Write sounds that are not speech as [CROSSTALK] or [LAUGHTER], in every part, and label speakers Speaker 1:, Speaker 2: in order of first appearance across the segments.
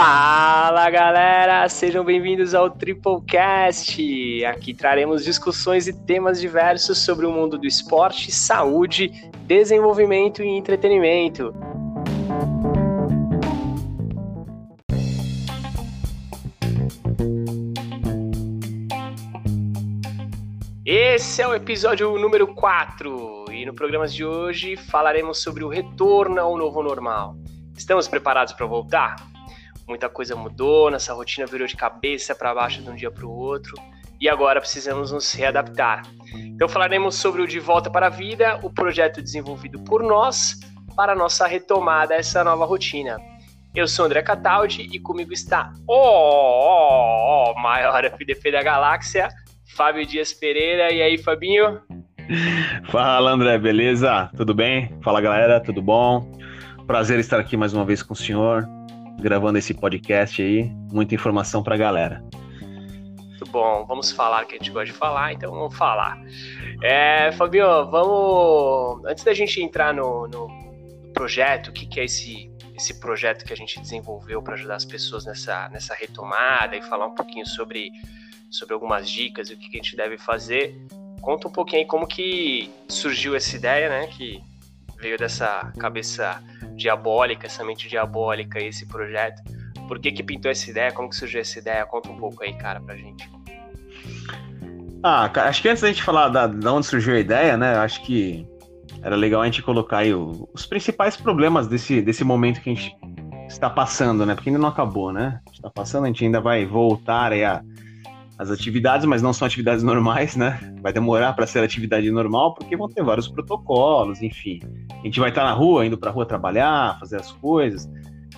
Speaker 1: Fala galera, sejam bem-vindos ao Triplecast. Aqui traremos discussões e temas diversos sobre o mundo do esporte, saúde, desenvolvimento e entretenimento. Esse é o episódio número 4 e no programa de hoje falaremos sobre o retorno ao novo normal. Estamos preparados para voltar? Muita coisa mudou, nossa rotina virou de cabeça para baixo de um dia para o outro e agora precisamos nos readaptar. Então falaremos sobre o De Volta para a Vida, o projeto desenvolvido por nós para nossa retomada a essa nova rotina. Eu sou André Cataldi e comigo está o oh, maior FDP da galáxia, Fábio Dias Pereira. E aí, Fabinho?
Speaker 2: Fala, André, beleza? Tudo bem? Fala, galera, tudo bom? Prazer estar aqui mais uma vez com o senhor, gravando esse podcast aí. Muita informação para a galera.
Speaker 1: Muito bom, vamos falar que a gente gosta de falar, então vamos falar. É, Fabinho, vamos. Antes da gente entrar no, no projeto, o que, que é esse, esse projeto que a gente desenvolveu para ajudar as pessoas nessa, nessa retomada e falar um pouquinho sobre, sobre algumas dicas e o que, que a gente deve fazer. Conta um pouquinho aí como que surgiu essa ideia, né? Que veio dessa cabeça diabólica, essa mente diabólica, esse projeto. Por que que pintou essa ideia? Como que surgiu essa ideia? Conta um pouco aí, cara, pra gente.
Speaker 2: Ah, acho que antes da gente falar da, de onde surgiu a ideia, né? Acho que era legal a gente colocar aí o, os principais problemas desse, desse momento que a gente está passando, né? Porque ainda não acabou, né? Está passando, a gente ainda vai voltar aí a as atividades, mas não são atividades [LAUGHS] normais, né? Vai demorar para ser atividade normal, porque vão ter vários protocolos, enfim. A gente vai estar na rua, indo para a rua trabalhar, fazer as coisas,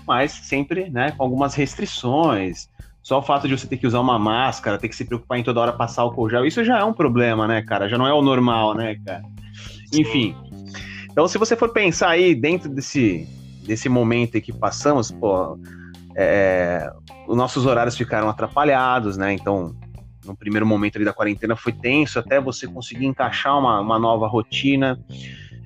Speaker 2: mas sempre, né, com algumas restrições. Só o fato de você ter que usar uma máscara, ter que se preocupar em toda hora passar álcool gel, isso já é um problema, né, cara? Já não é o normal, né, cara? Enfim. Então, se você for pensar aí dentro desse, desse momento que passamos, pô, é, os nossos horários ficaram atrapalhados, né? Então, no primeiro momento ali da quarentena foi tenso até você conseguir encaixar uma, uma nova rotina.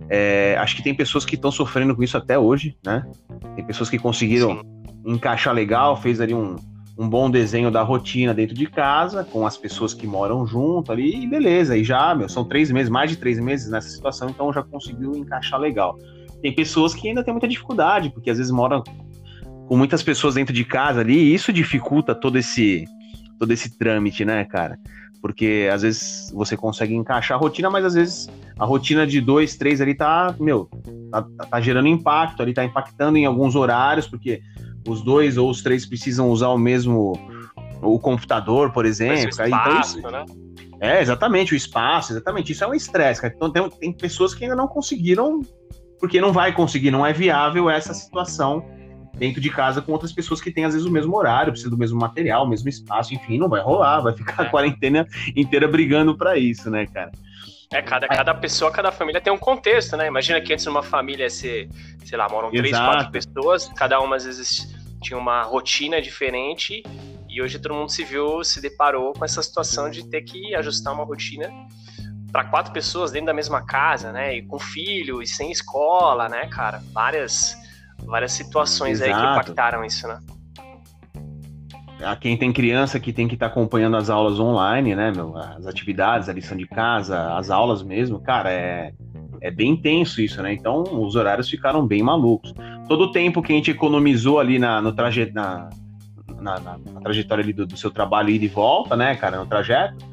Speaker 2: É, acho que tem pessoas que estão sofrendo com isso até hoje, né? Tem pessoas que conseguiram Sim. encaixar legal, fez ali um, um bom desenho da rotina dentro de casa, com as pessoas que moram junto ali, e beleza, e já, meu, são três meses, mais de três meses nessa situação, então já conseguiu encaixar legal. Tem pessoas que ainda têm muita dificuldade, porque às vezes moram com muitas pessoas dentro de casa ali, e isso dificulta todo esse todo esse trâmite, né, cara? Porque às vezes você consegue encaixar a rotina, mas às vezes a rotina de dois, três ali tá, meu, tá, tá, gerando impacto, ali tá impactando em alguns horários, porque os dois ou os três precisam usar o mesmo o computador, por exemplo.
Speaker 1: Espaço, então, isso, né?
Speaker 2: É, exatamente, o espaço, exatamente. Isso é um estresse, cara. Então tem, tem pessoas que ainda não conseguiram, porque não vai conseguir, não é viável essa situação dentro de casa com outras pessoas que têm às vezes o mesmo horário, precisa do mesmo material, o mesmo espaço, enfim, não vai rolar, vai ficar é. a quarentena inteira brigando para isso, né, cara?
Speaker 1: É, cada, cada pessoa, cada família tem um contexto, né? Imagina que antes numa família, se, sei lá, moram Exato. três, quatro pessoas, cada uma às vezes tinha uma rotina diferente e hoje todo mundo se viu, se deparou com essa situação de ter que ajustar uma rotina para quatro pessoas dentro da mesma casa, né? E com filho e sem escola, né, cara? Várias várias situações Exato. aí que impactaram isso, né?
Speaker 2: A quem tem criança que tem que estar tá acompanhando as aulas online, né, meu? As atividades, a lição de casa, as aulas mesmo, cara, é, é bem intenso isso, né? Então os horários ficaram bem malucos. Todo o tempo que a gente economizou ali na, no traje, na, na, na, na trajetória ali do, do, seu trabalho ida e volta, né, cara, no trajeto,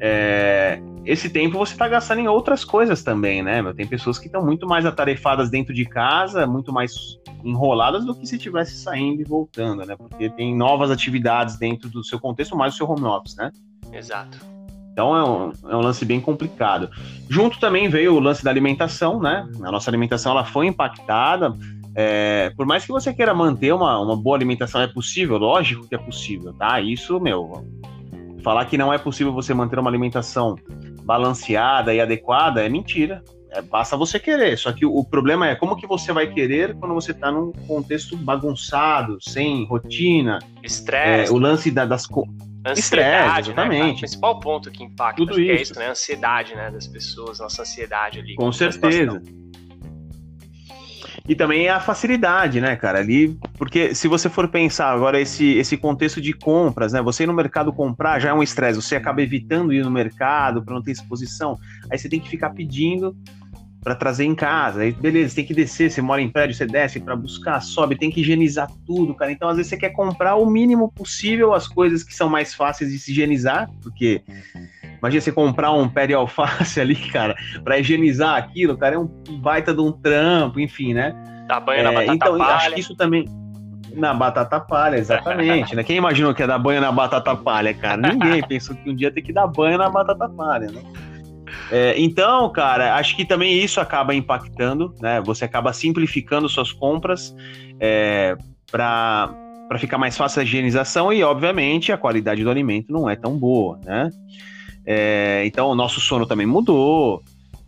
Speaker 2: é, esse tempo você está gastando em outras coisas também, né? Meu? Tem pessoas que estão muito mais atarefadas dentro de casa, muito mais enroladas do que se estivesse saindo e voltando, né? Porque tem novas atividades dentro do seu contexto, mais o seu home office, né?
Speaker 1: Exato.
Speaker 2: Então é um, é um lance bem complicado. Junto também veio o lance da alimentação, né? A nossa alimentação ela foi impactada. É, por mais que você queira manter uma, uma boa alimentação, é possível, lógico que é possível, tá? Isso, meu, falar que não é possível você manter uma alimentação balanceada e adequada é mentira. É, basta você querer. Só que o, o, problema é como que você vai querer quando você está num contexto bagunçado, sem rotina.
Speaker 1: Estresse.
Speaker 2: É, o lance da, das
Speaker 1: Estresse, exatamente. Né, o principal ponto que impacta Tudo isso. é isso, né? A ansiedade né, das pessoas, nossa ansiedade ali.
Speaker 2: Com certeza. E também a facilidade, né, cara? Ali Porque se você for pensar agora esse, esse contexto de compras, né? Você ir no mercado comprar já é um estresse, você acaba evitando ir no mercado para não ter exposição. Aí você tem que ficar pedindo para trazer em casa. Aí, beleza, tem que descer, você mora em prédio, você desce para buscar, sobe, tem que higienizar tudo, cara. Então, às vezes, você quer comprar o mínimo possível as coisas que são mais fáceis de se higienizar, porque imagina você comprar um pé de alface [LAUGHS] ali, cara, para higienizar aquilo, cara, é um baita de um trampo, enfim, né?
Speaker 1: Dá banho é, na batata
Speaker 2: então,
Speaker 1: palha.
Speaker 2: acho que isso também. Na batata palha, exatamente. né? Quem imaginou que ia dar banho na batata palha, cara? Ninguém [LAUGHS] pensou que um dia tem que dar banho na batata palha, né? É, então, cara, acho que também isso acaba impactando, né? Você acaba simplificando suas compras é, para para ficar mais fácil a higienização e, obviamente, a qualidade do alimento não é tão boa, né? É, então, o nosso sono também mudou.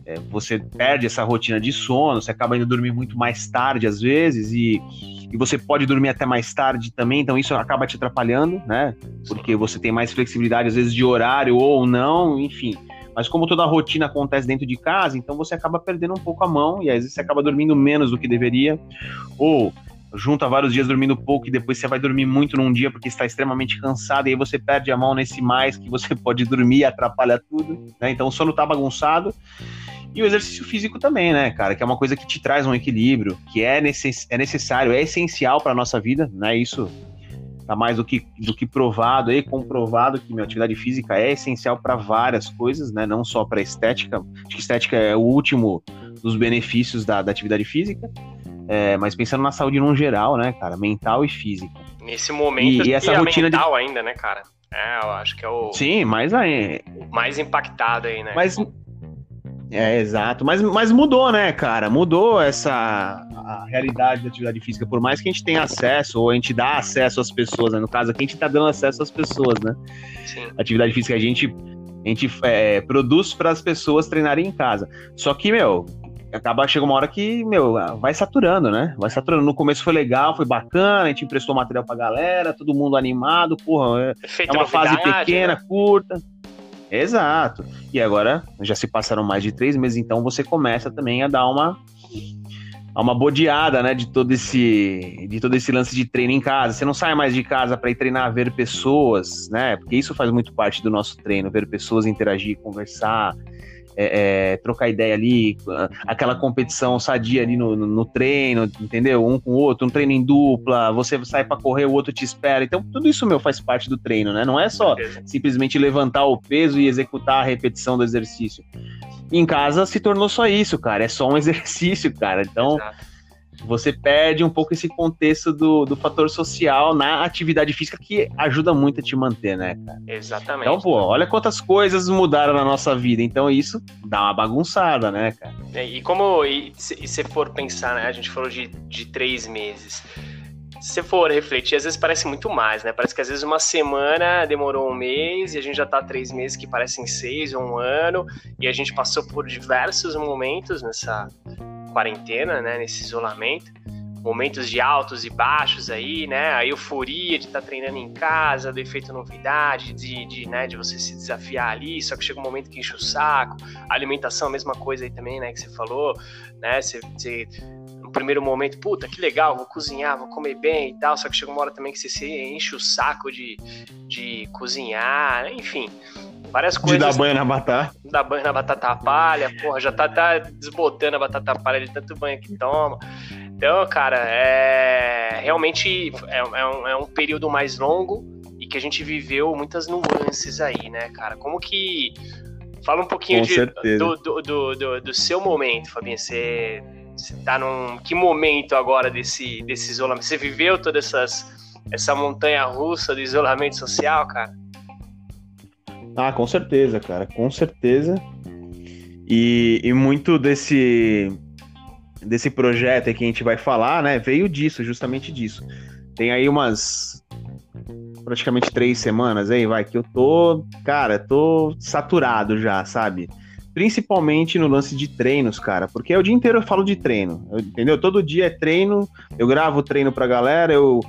Speaker 2: É, você perde essa rotina de sono, você acaba indo dormir muito mais tarde às vezes e, e você pode dormir até mais tarde também, então isso acaba te atrapalhando, né? Porque você tem mais flexibilidade às vezes de horário ou não, enfim. Mas como toda a rotina acontece dentro de casa, então você acaba perdendo um pouco a mão e às vezes você acaba dormindo menos do que deveria, ou junta vários dias dormindo pouco e depois você vai dormir muito num dia porque está extremamente cansado e aí você perde a mão nesse mais que você [LAUGHS] pode dormir e atrapalha tudo, né? Então o sono tá bagunçado. E o exercício físico também, né, cara? Que é uma coisa que te traz um equilíbrio, que é, necess é necessário, é essencial para nossa vida, né? Isso tá mais do que, do que provado aí, comprovado que minha atividade física é essencial para várias coisas, né? Não só para estética. Acho que estética é o último dos benefícios da, da atividade física, é, mas pensando na saúde no geral, né, cara? Mental e física.
Speaker 1: Nesse momento,
Speaker 2: e, e essa rotina
Speaker 1: mental de... ainda, né, cara? É, eu acho que é o.
Speaker 2: Sim, mais aí.
Speaker 1: mais impactado aí, né?
Speaker 2: Mas. É, exato. Mas, mas mudou, né, cara? Mudou essa a realidade da atividade física. Por mais que a gente tenha acesso, ou a gente dá acesso às pessoas, né? No caso aqui, a gente tá dando acesso às pessoas, né? Sim. Atividade física a gente, a gente é, produz para as pessoas treinarem em casa. Só que, meu, acaba chega uma hora que, meu, vai saturando, né? Vai saturando. No começo foi legal, foi bacana, a gente emprestou material pra galera, todo mundo animado, porra, é, é uma fase pequena, né? curta. Exato. E agora já se passaram mais de três meses, então você começa também a dar uma uma bodeada, né, de todo esse de todo esse lance de treino em casa. Você não sai mais de casa para ir treinar, ver pessoas, né? Porque isso faz muito parte do nosso treino, ver pessoas interagir, conversar, é, é, trocar ideia ali, aquela competição sadia ali no, no, no, treino, entendeu? Um com o outro, um treino em dupla, você sai para correr, o outro te espera. Então, tudo isso, meu, faz parte do treino, né? Não é só simplesmente levantar o peso e executar a repetição do exercício. Em casa se tornou só isso, cara. É só um [LAUGHS] exercício, cara. Então. Exato você perde um pouco esse contexto do, do fator social na atividade física que ajuda muito a te manter, né, cara?
Speaker 1: Exatamente.
Speaker 2: Então, pô, olha quantas coisas mudaram na nossa vida. Então, isso dá uma bagunçada, né, cara?
Speaker 1: É, e como, e se, se for pensar, né, a gente falou de, de três meses. Se você for refletir, às vezes parece muito mais, né? Parece que às vezes uma semana demorou um mês e a gente já tá três meses que parecem seis ou um ano e a gente passou por diversos momentos nessa quarentena, né, nesse isolamento, momentos de altos e baixos aí, né, a euforia de estar tá treinando em casa, do efeito novidade, de, de, né, de você se desafiar ali, só que chega um momento que enche o saco, a alimentação, mesma coisa aí também, né, que você falou, né, você, você no primeiro momento, puta, que legal, vou cozinhar, vou comer bem e tal, só que chega uma hora também que você se enche o saco de, de cozinhar, enfim, Várias coisas.
Speaker 2: De dar banho na batata.
Speaker 1: Dar banho na batata palha, porra, já tá, tá desbotando a batata palha de tanto banho que toma. Então, cara, é realmente é, é, um, é um período mais longo e que a gente viveu muitas nuances aí, né, cara? Como que. Fala um pouquinho de, do, do, do, do, seu momento, Fabinho. Você, você tá num. Que momento agora desse, desse isolamento? Você viveu toda essas, essa montanha russa do isolamento social, cara?
Speaker 2: Ah, com certeza, cara, com certeza. E, e muito desse desse projeto que a gente vai falar, né, veio disso, justamente disso. Tem aí umas praticamente três semanas aí, vai, que eu tô, cara, tô saturado já, sabe? Principalmente no lance de treinos, cara, porque é o dia inteiro eu falo de treino, entendeu? Todo dia é treino, eu gravo treino pra galera, eu,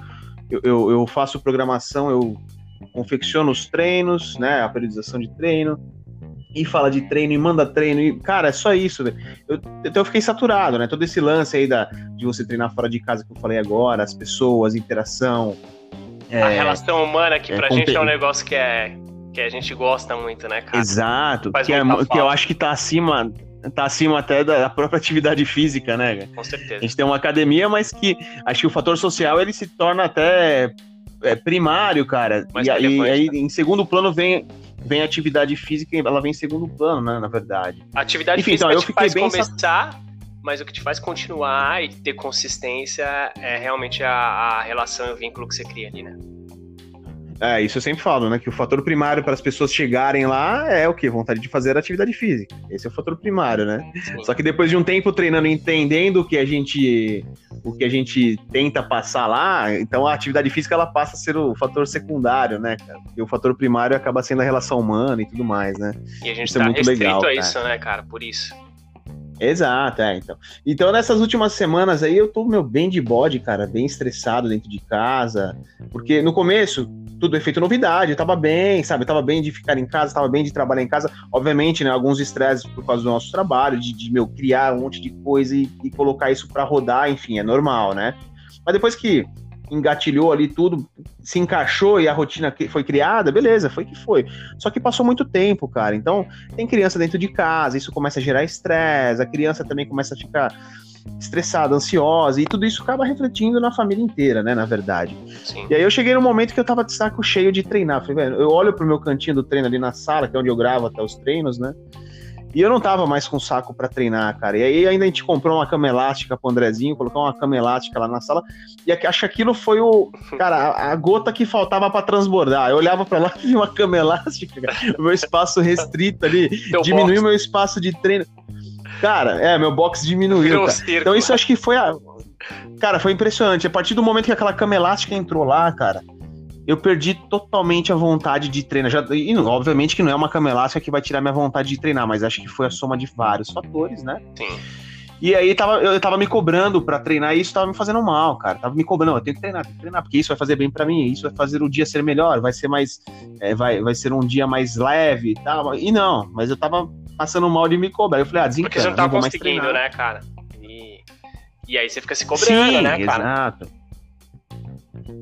Speaker 2: eu, eu faço programação, eu confecciona os treinos, né, a periodização de treino. e fala de treino e manda treino e, cara, é só isso, Eu, então eu fiquei saturado, né? Todo esse lance aí da, de você treinar fora de casa que eu falei agora, as pessoas, interação.
Speaker 1: É, a relação humana que é, pra gente é um negócio que é que a gente gosta muito, né, cara?
Speaker 2: Exato, que, é, que eu acho que tá acima tá acima até da própria atividade física, né?
Speaker 1: Com certeza.
Speaker 2: A gente tem uma academia, mas que acho que o fator social ele se torna até é, primário, cara. Mas e aí, aí em segundo plano vem vem a atividade física, ela vem em segundo plano, né, na verdade.
Speaker 1: A atividade Enfim, física então, eu fiquei bem começar, mas o que te faz continuar e ter consistência é realmente a, a relação e o vínculo que você cria ali, né?
Speaker 2: É, isso eu sempre falo, né? Que o fator primário para as pessoas chegarem lá é o quê? Vontade de fazer atividade física. Esse é o fator primário, né? Só que depois de um tempo treinando, entendendo o que a gente o que a gente tenta passar lá, então a atividade física ela passa a ser o fator secundário, né, cara? E o fator primário acaba sendo a relação humana e tudo mais, né?
Speaker 1: E a gente isso é tá é muito legal, a cara. isso, né, cara? Por isso.
Speaker 2: Exato, é, então. Então, nessas últimas semanas aí, eu tô, meu, bem de bode, cara, bem estressado dentro de casa, porque no começo, tudo é feito novidade, eu tava bem, sabe, eu tava bem de ficar em casa, tava bem de trabalhar em casa, obviamente, né, alguns estresses por causa do nosso trabalho, de, de meu, criar um monte de coisa e, e colocar isso para rodar, enfim, é normal, né? Mas depois que engatilhou ali tudo, se encaixou e a rotina foi criada, beleza, foi que foi. Só que passou muito tempo, cara. Então, tem criança dentro de casa, isso começa a gerar estresse, a criança também começa a ficar estressada, ansiosa, e tudo isso acaba refletindo na família inteira, né, na verdade. Sim. E aí eu cheguei no momento que eu tava de saco cheio de treinar. Falei, velho, eu olho pro meu cantinho do treino ali na sala, que é onde eu gravo até os treinos, né? E eu não tava mais com saco para treinar, cara. E aí ainda a gente comprou uma cama elástica pro Andrezinho, colocou uma cama elástica lá na sala. E acho que aquilo foi o. Cara, a, gota que faltava para transbordar. Eu olhava para lá [LAUGHS] e vi uma cama elástica, cara. O meu espaço restrito ali. [LAUGHS] diminuiu meu espaço de treino. Cara, é, meu box diminuiu. Então isso acho que foi a. Cara, foi impressionante. A partir do momento que aquela cama elástica entrou lá, cara eu perdi totalmente a vontade de treinar. Já, e, obviamente que não é uma cama elástica que vai tirar minha vontade de treinar, mas acho que foi a soma de vários fatores, né?
Speaker 1: Sim.
Speaker 2: E aí tava, eu tava me cobrando para treinar e isso tava me fazendo mal, cara. Tava me cobrando, eu tenho que treinar, tenho que treinar, porque isso vai fazer bem para mim, isso vai fazer o dia ser melhor, vai ser mais. É, vai, vai ser um dia mais leve e tal. E não, mas eu tava passando mal de me cobrar. Eu falei, ah, desencana,
Speaker 1: Porque você não tá
Speaker 2: não
Speaker 1: conseguindo, né, cara? E, e aí você fica se cobrando, Sim, né, cara?
Speaker 2: Exato.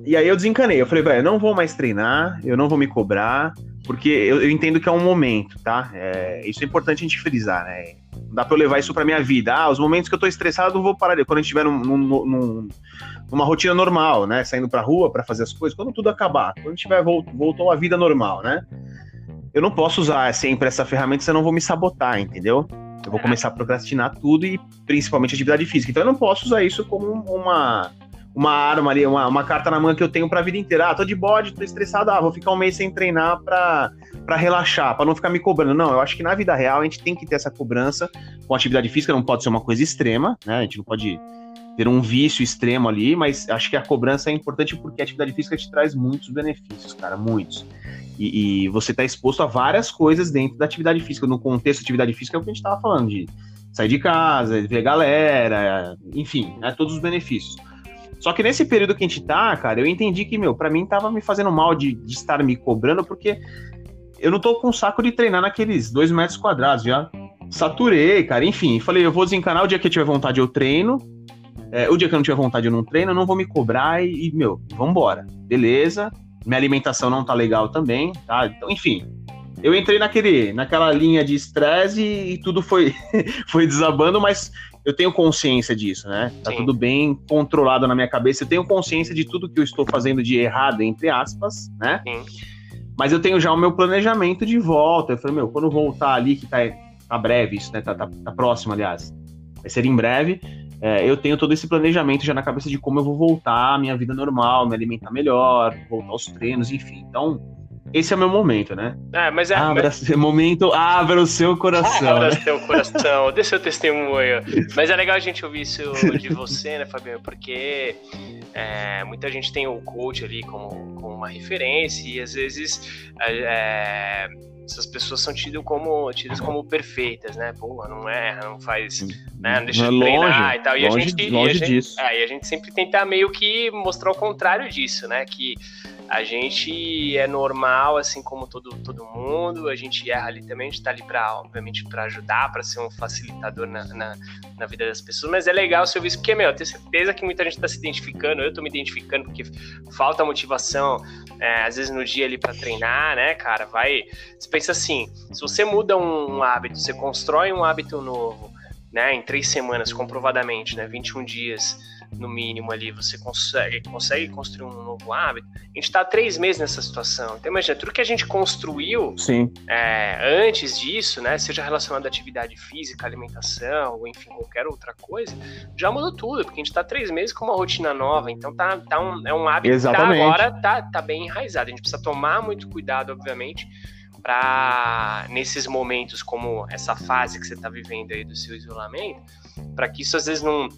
Speaker 2: E aí eu desencanei. Eu falei, velho, eu não vou mais treinar, eu não vou me cobrar, porque eu, eu entendo que é um momento, tá? É, isso é importante a gente frisar, né? Não dá pra eu levar isso pra minha vida. Ah, os momentos que eu tô estressado, eu vou parar. Quando a gente estiver num, num, num, numa rotina normal, né? Saindo pra rua para fazer as coisas, quando tudo acabar, quando tiver voltou à vida normal, né? Eu não posso usar sempre essa ferramenta, senão eu vou me sabotar, entendeu? Eu vou começar a procrastinar tudo e principalmente atividade física. Então eu não posso usar isso como uma uma arma ali, uma, uma carta na mão que eu tenho pra vida inteira. Ah, tô de bode, tô estressado, ah, vou ficar um mês sem treinar pra, pra relaxar, pra não ficar me cobrando. Não, eu acho que na vida real a gente tem que ter essa cobrança com atividade física, não pode ser uma coisa extrema, né? A gente não pode ter um vício extremo ali, mas acho que a cobrança é importante porque a atividade física te traz muitos benefícios, cara, muitos. E, e você tá exposto a várias coisas dentro da atividade física. No contexto de atividade física é o que a gente tava falando, de sair de casa, ver galera, enfim, né, todos os benefícios. Só que nesse período que a gente tá, cara, eu entendi que, meu, para mim tava me fazendo mal de, de estar me cobrando, porque eu não tô com saco de treinar naqueles dois metros quadrados, já saturei, cara, enfim, falei, eu vou desencanar o dia que eu tiver vontade eu treino, é, o dia que eu não tiver vontade eu não treino, eu não vou me cobrar e, e, meu, vambora, beleza, minha alimentação não tá legal também, tá, então, enfim, eu entrei naquele, naquela linha de estresse e, e tudo foi, [LAUGHS] foi desabando, mas eu tenho consciência disso, né? Tá Sim. tudo bem controlado na minha cabeça. Eu tenho consciência de tudo que eu estou fazendo de errado, entre aspas, né? Sim. Mas eu tenho já o meu planejamento de volta. Eu falei, meu, quando voltar ali, que tá, tá breve isso, né? Tá, tá, tá próximo, aliás. Vai ser em breve. É, eu tenho todo esse planejamento já na cabeça de como eu vou voltar à minha vida normal, me alimentar melhor, voltar aos treinos, enfim. Então, esse é o meu momento, né?
Speaker 1: É, mas é.
Speaker 2: Abra mas... momento, abra o seu coração.
Speaker 1: Abra
Speaker 2: né?
Speaker 1: o seu coração, [LAUGHS] dê seu testemunho. Mas é legal a gente ouvir isso de você, né, Fabiano? Porque é, muita gente tem o coach ali como, como uma referência e às vezes é, essas pessoas são tidas como, tidas como perfeitas, né? Pô, não erra, não faz. Né, não deixa de treinar longe, e tal. E
Speaker 2: longe,
Speaker 1: a gente.
Speaker 2: Longe
Speaker 1: a gente,
Speaker 2: disso.
Speaker 1: É, e a gente sempre tenta meio que mostrar o contrário disso, né? Que A gente é normal, assim como todo, todo mundo, a gente erra ali também, a gente tá ali para obviamente, para ajudar, para ser um facilitador na, na, na, vida das pessoas, mas é legal o serviço, porque, meu, eu tenho certeza que muita gente tá se identificando, eu tô me identificando, porque falta motivação, é, às vezes no dia ali para treinar, né, cara, vai... Você pensa assim, se você muda um, um hábito, você constrói um hábito novo, né, em três semanas, comprovadamente, né, 21 dias no mínimo ali, você consegue, consegue construir um novo hábito. A gente está há três meses nessa situação. Então, imagina, tudo que a gente construiu é, antes disso, né, seja relacionado à atividade física, alimentação, ou enfim, qualquer outra coisa, já mudou tudo, porque a gente está três meses com uma rotina nova. Então, tá, tá um, é um hábito Exatamente. que tá agora tá, tá bem enraizado. A gente precisa tomar muito cuidado, obviamente, para nesses momentos como essa fase que você está vivendo aí do seu isolamento, para que isso às vezes não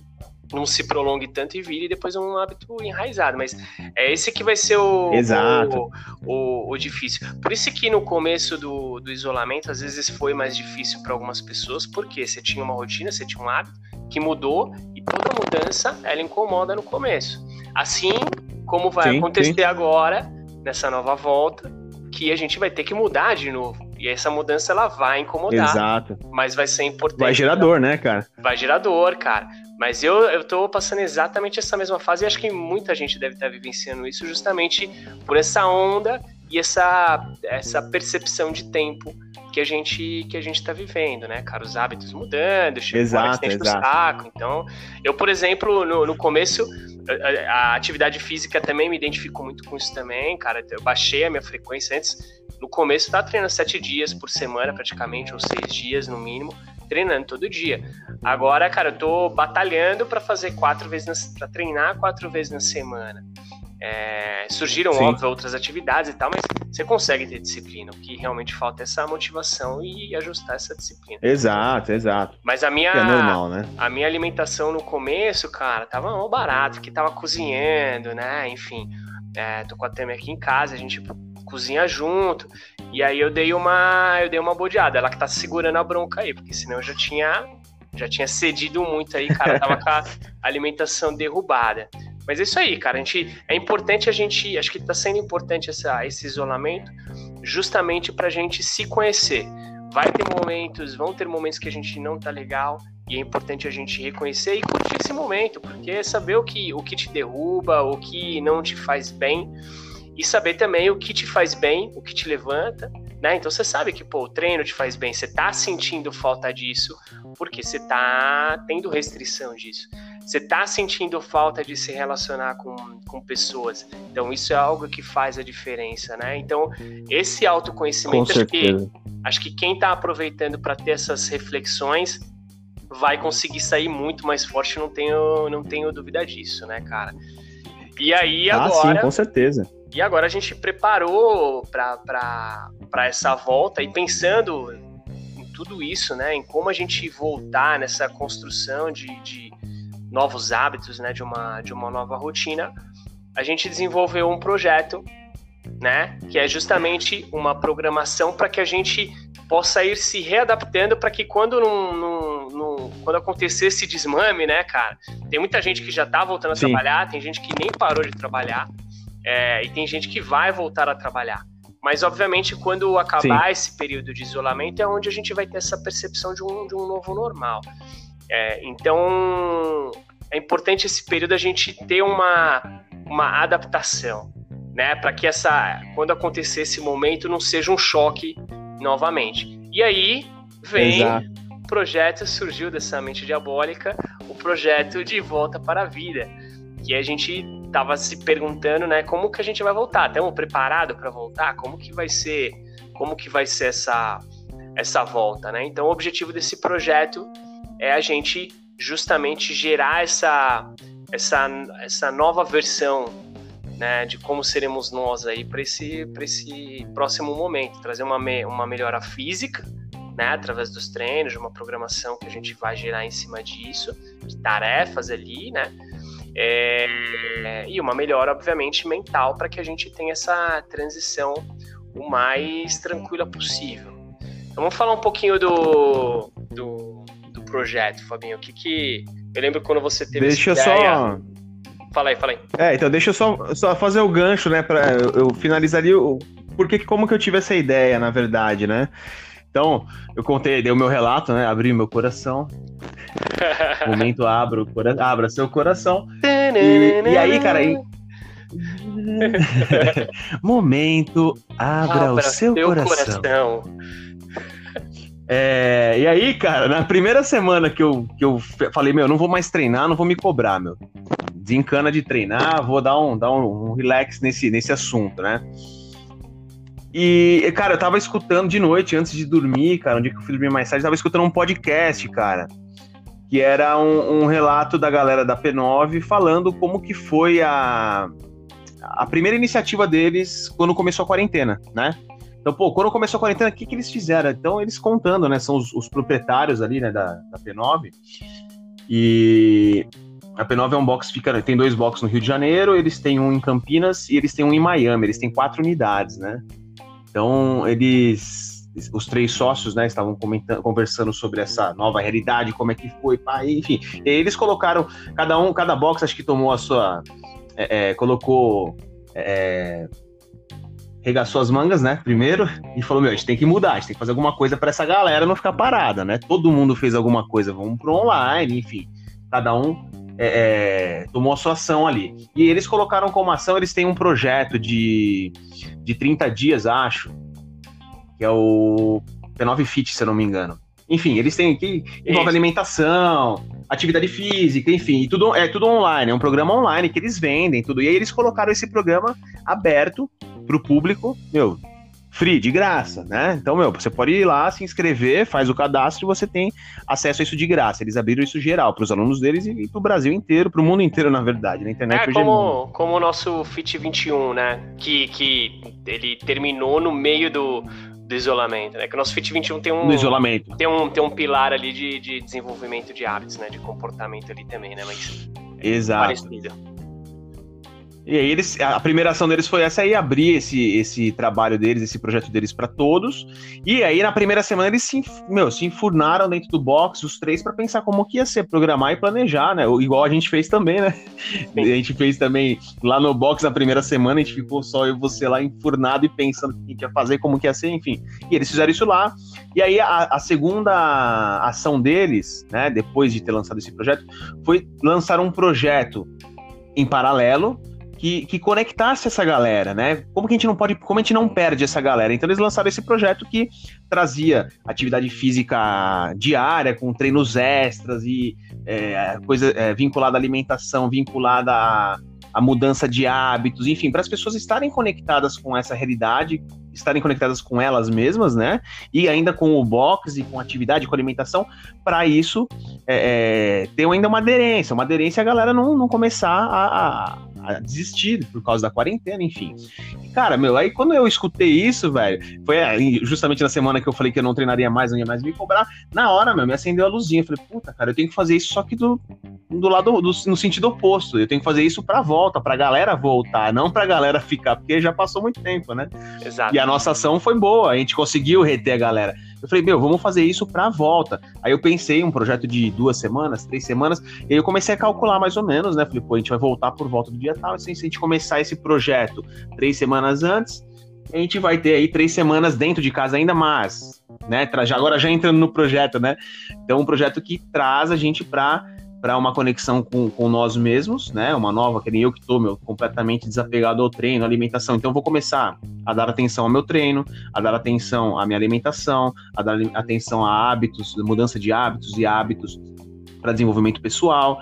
Speaker 1: não se prolongue tanto e vire depois um hábito enraizado. Mas é esse que vai ser o, o, o, o, difícil. Por isso que no começo do, do isolamento, às vezes foi mais difícil para algumas pessoas, porque você tinha uma rotina, você tinha um hábito que mudou e toda mudança ela incomoda no começo. Assim como vai sim, acontecer sim. agora, nessa nova volta, que a gente vai ter que mudar de novo. E essa mudança ela vai incomodar.
Speaker 2: Exato.
Speaker 1: Mas vai ser importante.
Speaker 2: Vai gerador, né, cara?
Speaker 1: Vai gerador, cara. Mas eu, eu passando exatamente essa mesma fase e acho que muita gente deve estar vivenciando isso justamente por essa onda e essa, essa percepção de tempo que a gente que a gente está vivendo, né, cara? Os hábitos mudando, chega exato, exato. saco. Então, eu, por exemplo, no, no começo, a, a, atividade física também me identifico muito com isso também, cara. Eu baixei a minha frequência antes. No começo, tava treinando sete dias por semana, praticamente, ou seis dias no mínimo treinando todo dia. Agora, cara, eu tô batalhando para fazer quatro vezes, para treinar quatro vezes na semana. É, surgiram, Sim. óbvio, outras atividades e tal, mas você consegue ter disciplina. O que realmente falta é essa motivação e ajustar essa disciplina.
Speaker 2: Exato, exato.
Speaker 1: Mas a minha,
Speaker 2: é normal, né?
Speaker 1: a minha alimentação no começo, cara, tava mal barato, porque tava cozinhando, né? Enfim, é, tô com a Temi aqui em casa, a gente cozinha junto. E aí eu dei uma, eu dei uma bodeada, ela que tá segurando a bronca aí, porque senão eu já tinha já tinha cedido muito aí, cara, tava [LAUGHS] com a alimentação derrubada. Mas é isso aí, cara, a gente é importante a gente, acho que tá sendo importante essa, esse isolamento justamente pra gente se conhecer. Vai ter momentos, vão ter momentos que a gente não tá legal, e é importante a gente reconhecer e curtir esse momento, porque saber o que, o que te derruba, o que não te faz bem, e saber também o que te faz bem, o que te levanta, né? Então você sabe que pô, o treino te faz bem, você tá sentindo falta disso, porque você tá tendo restrição disso. Você tá sentindo falta de se relacionar com, com pessoas. Então isso é algo que faz a diferença, né? Então esse autoconhecimento acho que, acho que quem tá aproveitando para ter essas reflexões vai conseguir sair muito mais forte, não tenho, não tenho dúvida disso, né, cara? E aí agora.
Speaker 2: Ah, sim, com certeza.
Speaker 1: E agora a gente preparou para essa volta e pensando em tudo isso, né, em como a gente voltar nessa construção de, de novos hábitos, né, de uma, de uma nova rotina, a gente desenvolveu um projeto, né, que é justamente uma programação para que a gente possa ir se readaptando para que quando não, não, não, quando acontecer esse desmame, né, cara, tem muita gente que já está voltando a Sim. trabalhar, tem gente que nem parou de trabalhar, é, e tem gente que vai voltar a trabalhar. Mas, obviamente, quando acabar Sim. esse período de isolamento, é onde a gente vai ter essa percepção de um, de um novo normal. É, então, é importante esse período a gente ter uma, uma adaptação, né? Para que essa, quando acontecer esse momento, não seja um choque novamente. E aí vem Exato. o projeto, surgiu dessa mente diabólica, o projeto de volta para a vida que a gente tava se perguntando, né, como que a gente vai voltar? Estamos preparados para voltar? Como que vai ser? Como que vai ser essa essa volta, né? Então, o objetivo desse projeto é a gente justamente gerar essa essa essa nova versão, né, de como seremos nós aí para esse para esse próximo momento, trazer uma me, uma melhora física, né, através dos treinos, de uma programação que a gente vai gerar em cima disso, de tarefas ali, né? É, e uma melhora, obviamente, mental para que a gente tenha essa transição o mais tranquila possível. Então, vamos falar um pouquinho do, do, do projeto, Fabinho. O que que. Eu lembro quando você teve
Speaker 2: Deixa essa ideia... só.
Speaker 1: Fala aí, fala aí.
Speaker 2: É, então deixa eu só, só fazer o gancho, né? Pra, eu, eu finalizaria o. Porque, como que eu tive essa ideia, na verdade, né? Então, eu contei, dei o meu relato, né? Abri meu coração. [LAUGHS] Momento abra, cora... abra seu coração. E, e aí, cara, aí... [LAUGHS] Momento abra, abra o seu coração. coração. É, e aí, cara, na primeira semana que eu, que eu falei, meu, não vou mais treinar, não vou me cobrar, meu. Desencana de treinar, vou dar um, dar um, um relax nesse, nesse assunto, né? E, cara, eu tava escutando de noite, antes de dormir, cara, um dia que eu fui dormir mais tarde, eu tava escutando um podcast, cara, que era um, um relato da galera da P9 falando como que foi a, a primeira iniciativa deles quando começou a quarentena, né? Então, pô, quando começou a quarentena, o que, que eles fizeram? Então, eles contando, né? São os, os proprietários ali, né, da, da P9. E a P9 é um box, fica, tem dois boxes no Rio de Janeiro, eles têm um em Campinas e eles têm um em Miami. Eles têm quatro unidades, né? Então, eles, os três sócios, né, estavam conversando sobre essa nova realidade, como é que foi, pá, enfim. E aí eles colocaram, cada um, cada box acho que tomou a sua, é, é, colocou, é, regaçou as mangas, né, primeiro, e falou, meu, a gente tem que mudar, a gente tem que fazer alguma coisa para essa galera não ficar parada, né? Todo mundo fez alguma coisa, vamos pro online, enfim. Cada um é, é, tomou a sua ação ali. E eles colocaram como ação, eles têm um projeto de, de 30 dias, acho, que é o P9 Fit, se eu não me engano. Enfim, eles têm que envolve alimentação, atividade física, enfim, tudo é tudo online, é um programa online que eles vendem, tudo. E aí eles colocaram esse programa aberto para o público, meu, free, de graça, né? Então, meu, você pode ir lá, se inscrever, faz o cadastro e você tem acesso a isso de graça. Eles abriram isso geral para os alunos deles e, para o Brasil inteiro, para o mundo inteiro, na verdade. Na internet
Speaker 1: é como, é como o nosso Fit 21, né? Que, que ele terminou no meio do, do isolamento, né? Que o nosso Fit 21 tem um.
Speaker 2: Do isolamento.
Speaker 1: Tem um, tem um pilar ali de, de desenvolvimento de hábitos, né? De comportamento ali também, né? Mas.
Speaker 2: Exato. Parecido. E aí eles, a primeira ação deles foi essa aí, abrir esse, esse trabalho deles, esse projeto deles para todos. E aí na primeira semana eles se, meu, se enfurnaram dentro do box, os três, para pensar como que ia ser, programar e planejar, né? Igual a gente fez também, né? [LAUGHS] A gente fez também lá no box na primeira semana, a gente ficou só eu e você lá enfurnado e pensando o que a gente ia fazer, como que ia ser, enfim. E eles fizeram isso lá. E aí a, a segunda ação deles, né, depois de ter lançado esse projeto, foi lançar um projeto em paralelo que, que conectasse essa galera, né? Como que a gente não pode, como a gente não perde essa galera? Então eles lançaram esse projeto que trazia atividade física diária, com treinos extras e é, coisa é, vinculada à alimentação, vinculada à, à mudança de hábitos, enfim, para as pessoas estarem conectadas com essa realidade, estarem conectadas com elas mesmas, né? E ainda com o box e com atividade, com alimentação, para isso é, é, ter ainda uma aderência, uma aderência a galera não, não começar a, a a desistir por causa da quarentena, enfim. E, cara, meu, aí quando eu escutei isso, velho, foi justamente na semana que eu falei que eu não treinaria mais, não ia mais me cobrar. Na hora, meu, me acendeu a luzinha. Eu falei, puta, cara, eu tenho que fazer isso só que do, do lado, do, no sentido oposto. Eu tenho que fazer isso pra volta, pra galera voltar, não pra galera ficar, porque já passou muito tempo, né? Exato. E a nossa ação foi boa, a gente conseguiu reter a galera. Eu falei, meu, vamos fazer isso pra volta. Aí eu pensei um projeto de duas semanas, três semanas, e aí eu comecei a calcular mais ou menos, né? Falei, pô, a gente vai voltar por volta do dia tal. Assim, se a gente começar esse projeto três semanas antes, a gente vai ter aí três semanas dentro de casa ainda mais, né? Agora já entrando no projeto, né? Então, um projeto que traz a gente para para uma conexão com, com nós mesmos, né? Uma nova, que nem eu que estou meu, completamente desapegado ao treino, alimentação. Então, vou começar a dar atenção ao meu treino, a dar atenção à minha alimentação, a dar atenção a hábitos, mudança de hábitos e hábitos para desenvolvimento pessoal.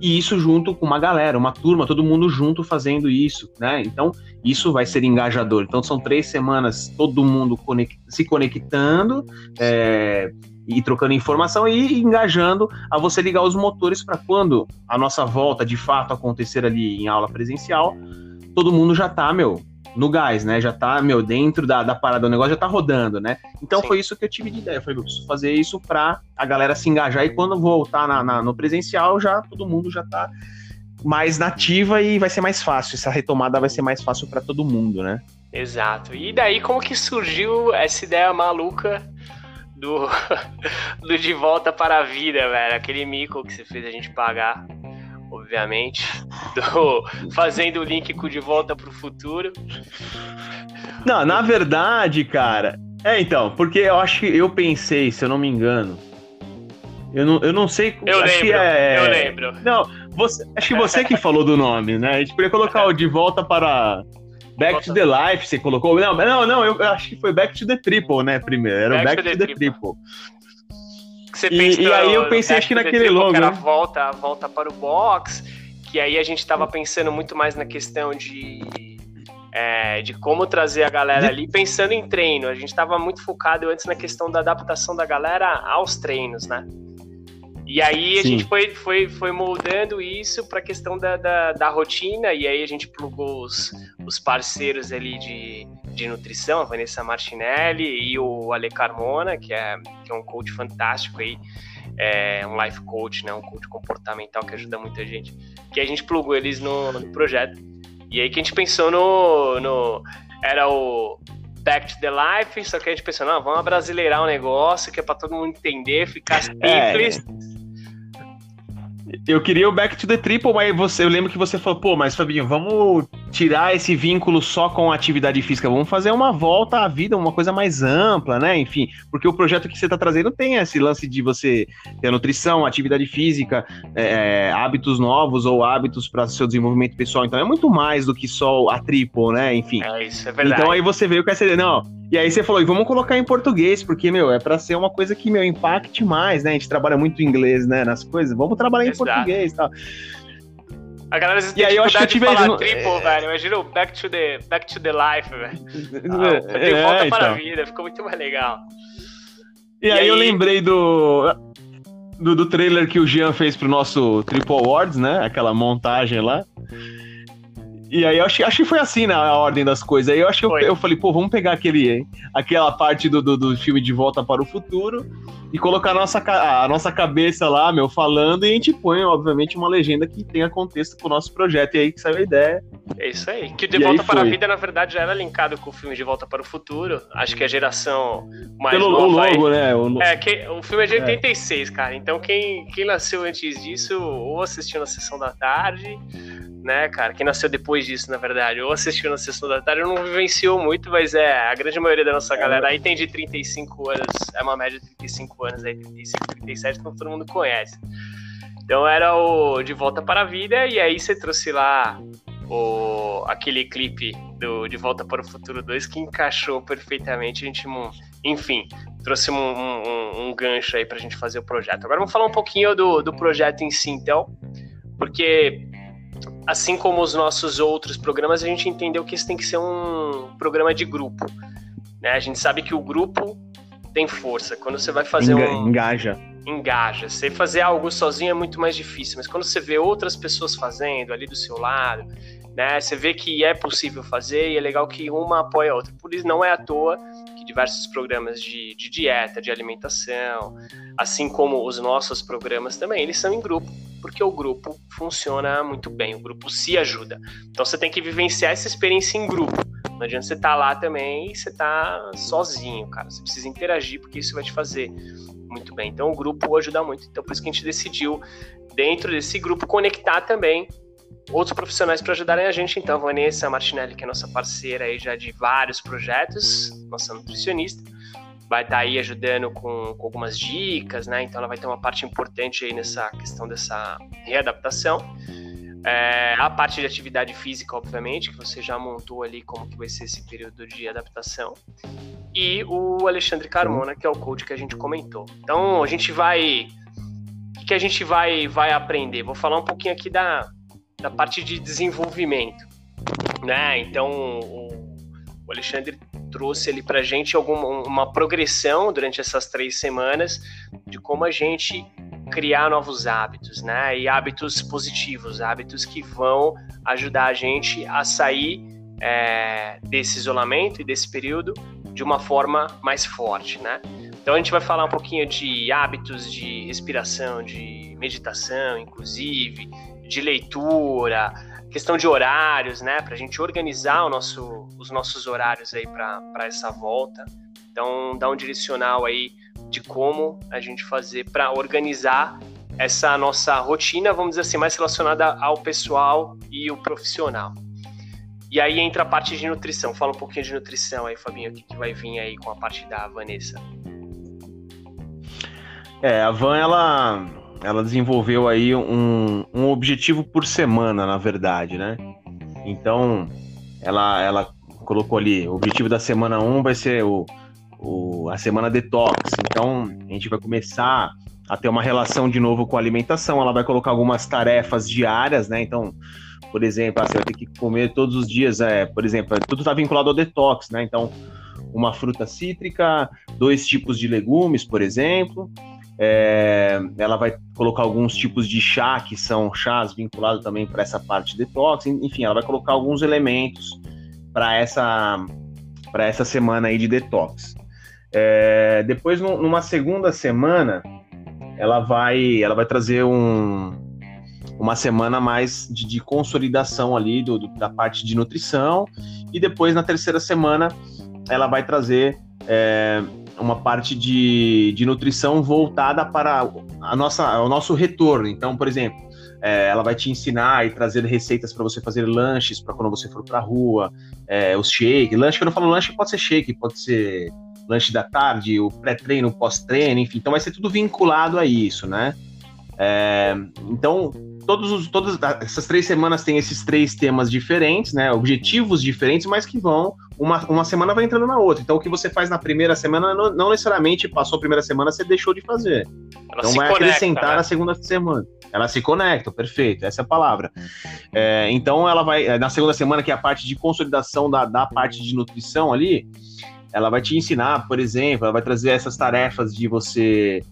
Speaker 2: E isso junto com uma galera, uma turma, todo mundo junto fazendo isso, né? Então, isso vai ser engajador. Então, são três semanas todo mundo conect se conectando, é, e trocando informação e engajando a você ligar os motores para quando a nossa volta de fato acontecer ali em aula presencial, todo mundo já tá, meu, no gás, né? Já tá, meu, dentro da, da parada do negócio, já tá rodando, né? Então Sim. foi isso que eu tive de ideia. Eu falei, eu preciso fazer isso pra a galera se engajar e quando voltar na, na, no presencial, já todo mundo já tá mais nativa e vai ser mais fácil. Essa retomada vai ser mais fácil para todo mundo, né?
Speaker 1: Exato. E daí, como que surgiu essa ideia maluca do, [LAUGHS] do De Volta para a Vida, velho. Aquele mico que você fez a gente pagar obviamente, [LAUGHS] do, fazendo o link com De Volta para o Futuro.
Speaker 2: Não, na verdade, cara. É, então, porque eu acho que eu pensei, se eu não me engano. Eu não, eu não sei.
Speaker 1: Eu lembro, é, eu lembro.
Speaker 2: Não, você, acho que você que falou do nome, né? A gente poderia colocar o De Volta para. Back to the Life, você colocou? Não, não, não, eu acho que foi Back to the Triple, né? Primeiro. Era Back, Back to, the, the Triple.
Speaker 1: triple. E,
Speaker 2: e, aí eu pensei, acho que naquele logo. Que era
Speaker 1: né? volta, volta para o box, que aí a gente tava pensando muito mais na questão de é, de como trazer a galera ali, pensando em treino. A gente estava muito focado antes na questão da adaptação da galera aos treinos, né? E aí a Sim. gente foi, foi, foi moldando isso para a questão da, da, da, rotina, e aí a gente plugou os, os parceiros ali de, de nutrição, a Vanessa Martinelli e o Ale Carmona, que é, que é um coach fantástico aí, é um life coach, né, um coach comportamental que ajuda muita gente, que a gente plugou eles no, no projeto. E aí que a gente pensou no. no era o Back to the Life, só que a gente pensou, não, vamos brasileirar o um negócio que é pra todo mundo entender, ficar é. simples. É.
Speaker 2: Eu queria o Back to the Triple, mas você, eu lembro que você falou, pô, mas Fabinho, vamos tirar esse vínculo só com a atividade física, vamos fazer uma volta à vida, uma coisa mais ampla, né? Enfim, porque o projeto que você está trazendo tem esse lance de você ter nutrição, atividade física, é, é hábitos novos ou hábitos para seu desenvolvimento pessoal. Então é muito mais do que só a Triple, né? Enfim.
Speaker 1: É, isso é verdade.
Speaker 2: Então aí você veio com essa ideia, não e aí você falou, e vamos colocar em português, porque, meu, é para ser uma coisa que, meu, impacte mais, né? A gente trabalha muito inglês, né, nas coisas. Vamos trabalhar Exato. em português e tal.
Speaker 1: A galera vezes e tem aí, eu acho que eu tive de falar triple, é... velho. Imagina o back to the, back to the life, velho. Ah, [LAUGHS] de é, volta para a então. vida, ficou muito mais legal.
Speaker 2: E, e aí, aí, eu lembrei do, do, do trailer que o Jean fez pro nosso Triple Awards, né? Aquela montagem lá. E aí eu acho, acho que foi assim na né, ordem das coisas. Aí eu acho que eu, eu, falei, pô, vamos pegar aquele, aquela parte do, do, do, filme De Volta para o Futuro e colocar a nossa, a nossa cabeça lá, meu, falando, e a gente põe, obviamente, uma legenda que tenha contexto pro nosso projeto. E aí que saiu a ideia.
Speaker 1: É isso aí. Que o De e Volta para a Vida, na verdade, já era linkado com o filme De Volta para o Futuro. Acho que a geração mais Pelo nova.
Speaker 2: logo,
Speaker 1: aí,
Speaker 2: né?
Speaker 1: O... É, que, o filme é de 86, é. cara. Então quem, quem nasceu antes disso, ou assistiu na sessão da tarde né, cara? Quem nasceu depois disso, na verdade, ou assistiu na sessão da tarde, não vivenciou muito, mas é, a grande maioria da nossa galera aí tem de 35 anos, é uma média de 35 anos aí, 35, 37, então todo mundo conhece. Então era o De Volta para a Vida, e aí você trouxe lá o, aquele clipe do De Volta para o Futuro 2 que encaixou perfeitamente, a gente, enfim, trouxe um, um, um gancho aí pra gente fazer o projeto. Agora vamos falar um pouquinho do, do projeto em si, então, porque assim como os nossos outros programas, a gente entendeu que isso tem que ser um programa de grupo. Né? A gente sabe que o grupo tem força. Quando você vai fazer
Speaker 2: Enga
Speaker 1: um.
Speaker 2: Engaja.
Speaker 1: Engaja. Você fazer algo sozinho é muito mais difícil, mas quando você vê outras pessoas fazendo ali do seu lado, né? Você vê que é possível fazer e é legal que uma apoia a outra. Por isso não é à toa que diversos programas de, de dieta, de alimentação, assim como os nossos programas também, eles são em grupo, porque o grupo funciona muito bem, o grupo se ajuda. Então você tem que vivenciar essa experiência em grupo. Não adianta você estar tá lá também e você tá sozinho, cara. Você precisa interagir porque isso vai te fazer muito bem. Então o grupo ajuda muito. Então por isso que a gente decidiu dentro desse grupo conectar também outros profissionais para ajudarem a gente. Então, Vanessa Martinelli, que é nossa parceira aí já de vários projetos, nossa nutricionista, vai estar tá aí ajudando com, com, algumas dicas, né? Então, ela vai ter uma parte importante aí nessa questão dessa readaptação. É, a parte de atividade física, obviamente, que você já montou ali como que vai ser esse período de adaptação. E o Alexandre Carmona, que é o coach que a gente comentou. Então, a gente vai... O que a gente vai, vai aprender? Vou falar um pouquinho aqui da, da parte de desenvolvimento, né? Então o, o Alexandre trouxe ali para gente alguma uma progressão durante essas três semanas de como a gente criar novos hábitos, né? E hábitos positivos, hábitos que vão ajudar a gente a sair é, desse isolamento e desse período de uma forma mais forte, né? Então a gente vai falar um pouquinho de hábitos de respiração, de meditação, inclusive, de leitura, questão de horários, né? Para a gente organizar nosso, os nossos horários aí para essa volta. Então, dá um direcional aí de como a gente fazer para organizar essa nossa rotina, vamos dizer assim, mais relacionada ao pessoal e o profissional. E aí entra a parte de nutrição. Fala um pouquinho de nutrição aí, Fabinho, o que, que vai vir aí com a parte da Vanessa.
Speaker 2: É, a Van, ela, ela desenvolveu aí um, um objetivo por semana, na verdade, né? Então, ela, ela colocou ali, o objetivo da semana 1 vai ser o, o, a semana detox. Então, a gente vai começar a ter uma relação de novo com a alimentação. Ela vai colocar algumas tarefas diárias, né? Então, por exemplo, ah, você vai ter que comer todos os dias, é, por exemplo, tudo está vinculado ao detox, né? Então, uma fruta cítrica, dois tipos de legumes, por exemplo. É, ela vai colocar alguns tipos de chá, que são chás vinculados também para essa parte detox. Enfim, ela vai colocar alguns elementos para essa, para essa semana aí de detox. É, depois, numa segunda semana, ela vai, ela vai trazer um, uma semana mais de, de consolidação ali do, do, da parte de nutrição e depois na terceira semana ela vai trazer é, uma parte de, de nutrição voltada para a nossa, o nosso retorno. Então, por exemplo, é, ela vai te ensinar e trazer receitas para você fazer lanches para quando você for para a rua, é, os shake. Lanche, quando eu falo lanche, pode ser shake, pode ser lanche da tarde, o pré-treino, o pós-treino, enfim. Então vai ser tudo vinculado a isso, né? É, então, todos os, todas essas três semanas têm esses três temas diferentes, né? Objetivos diferentes, mas que vão. Uma, uma semana vai entrando na outra. Então, o que você faz na primeira semana não, não necessariamente passou a primeira semana, você deixou de fazer. Ela então, vai conecta, acrescentar né? na segunda semana. Ela se conecta, perfeito, essa é a palavra. É, então, ela vai. Na segunda semana, que é a parte de consolidação da, da parte de nutrição ali, ela vai te ensinar, por exemplo, ela vai trazer essas tarefas de você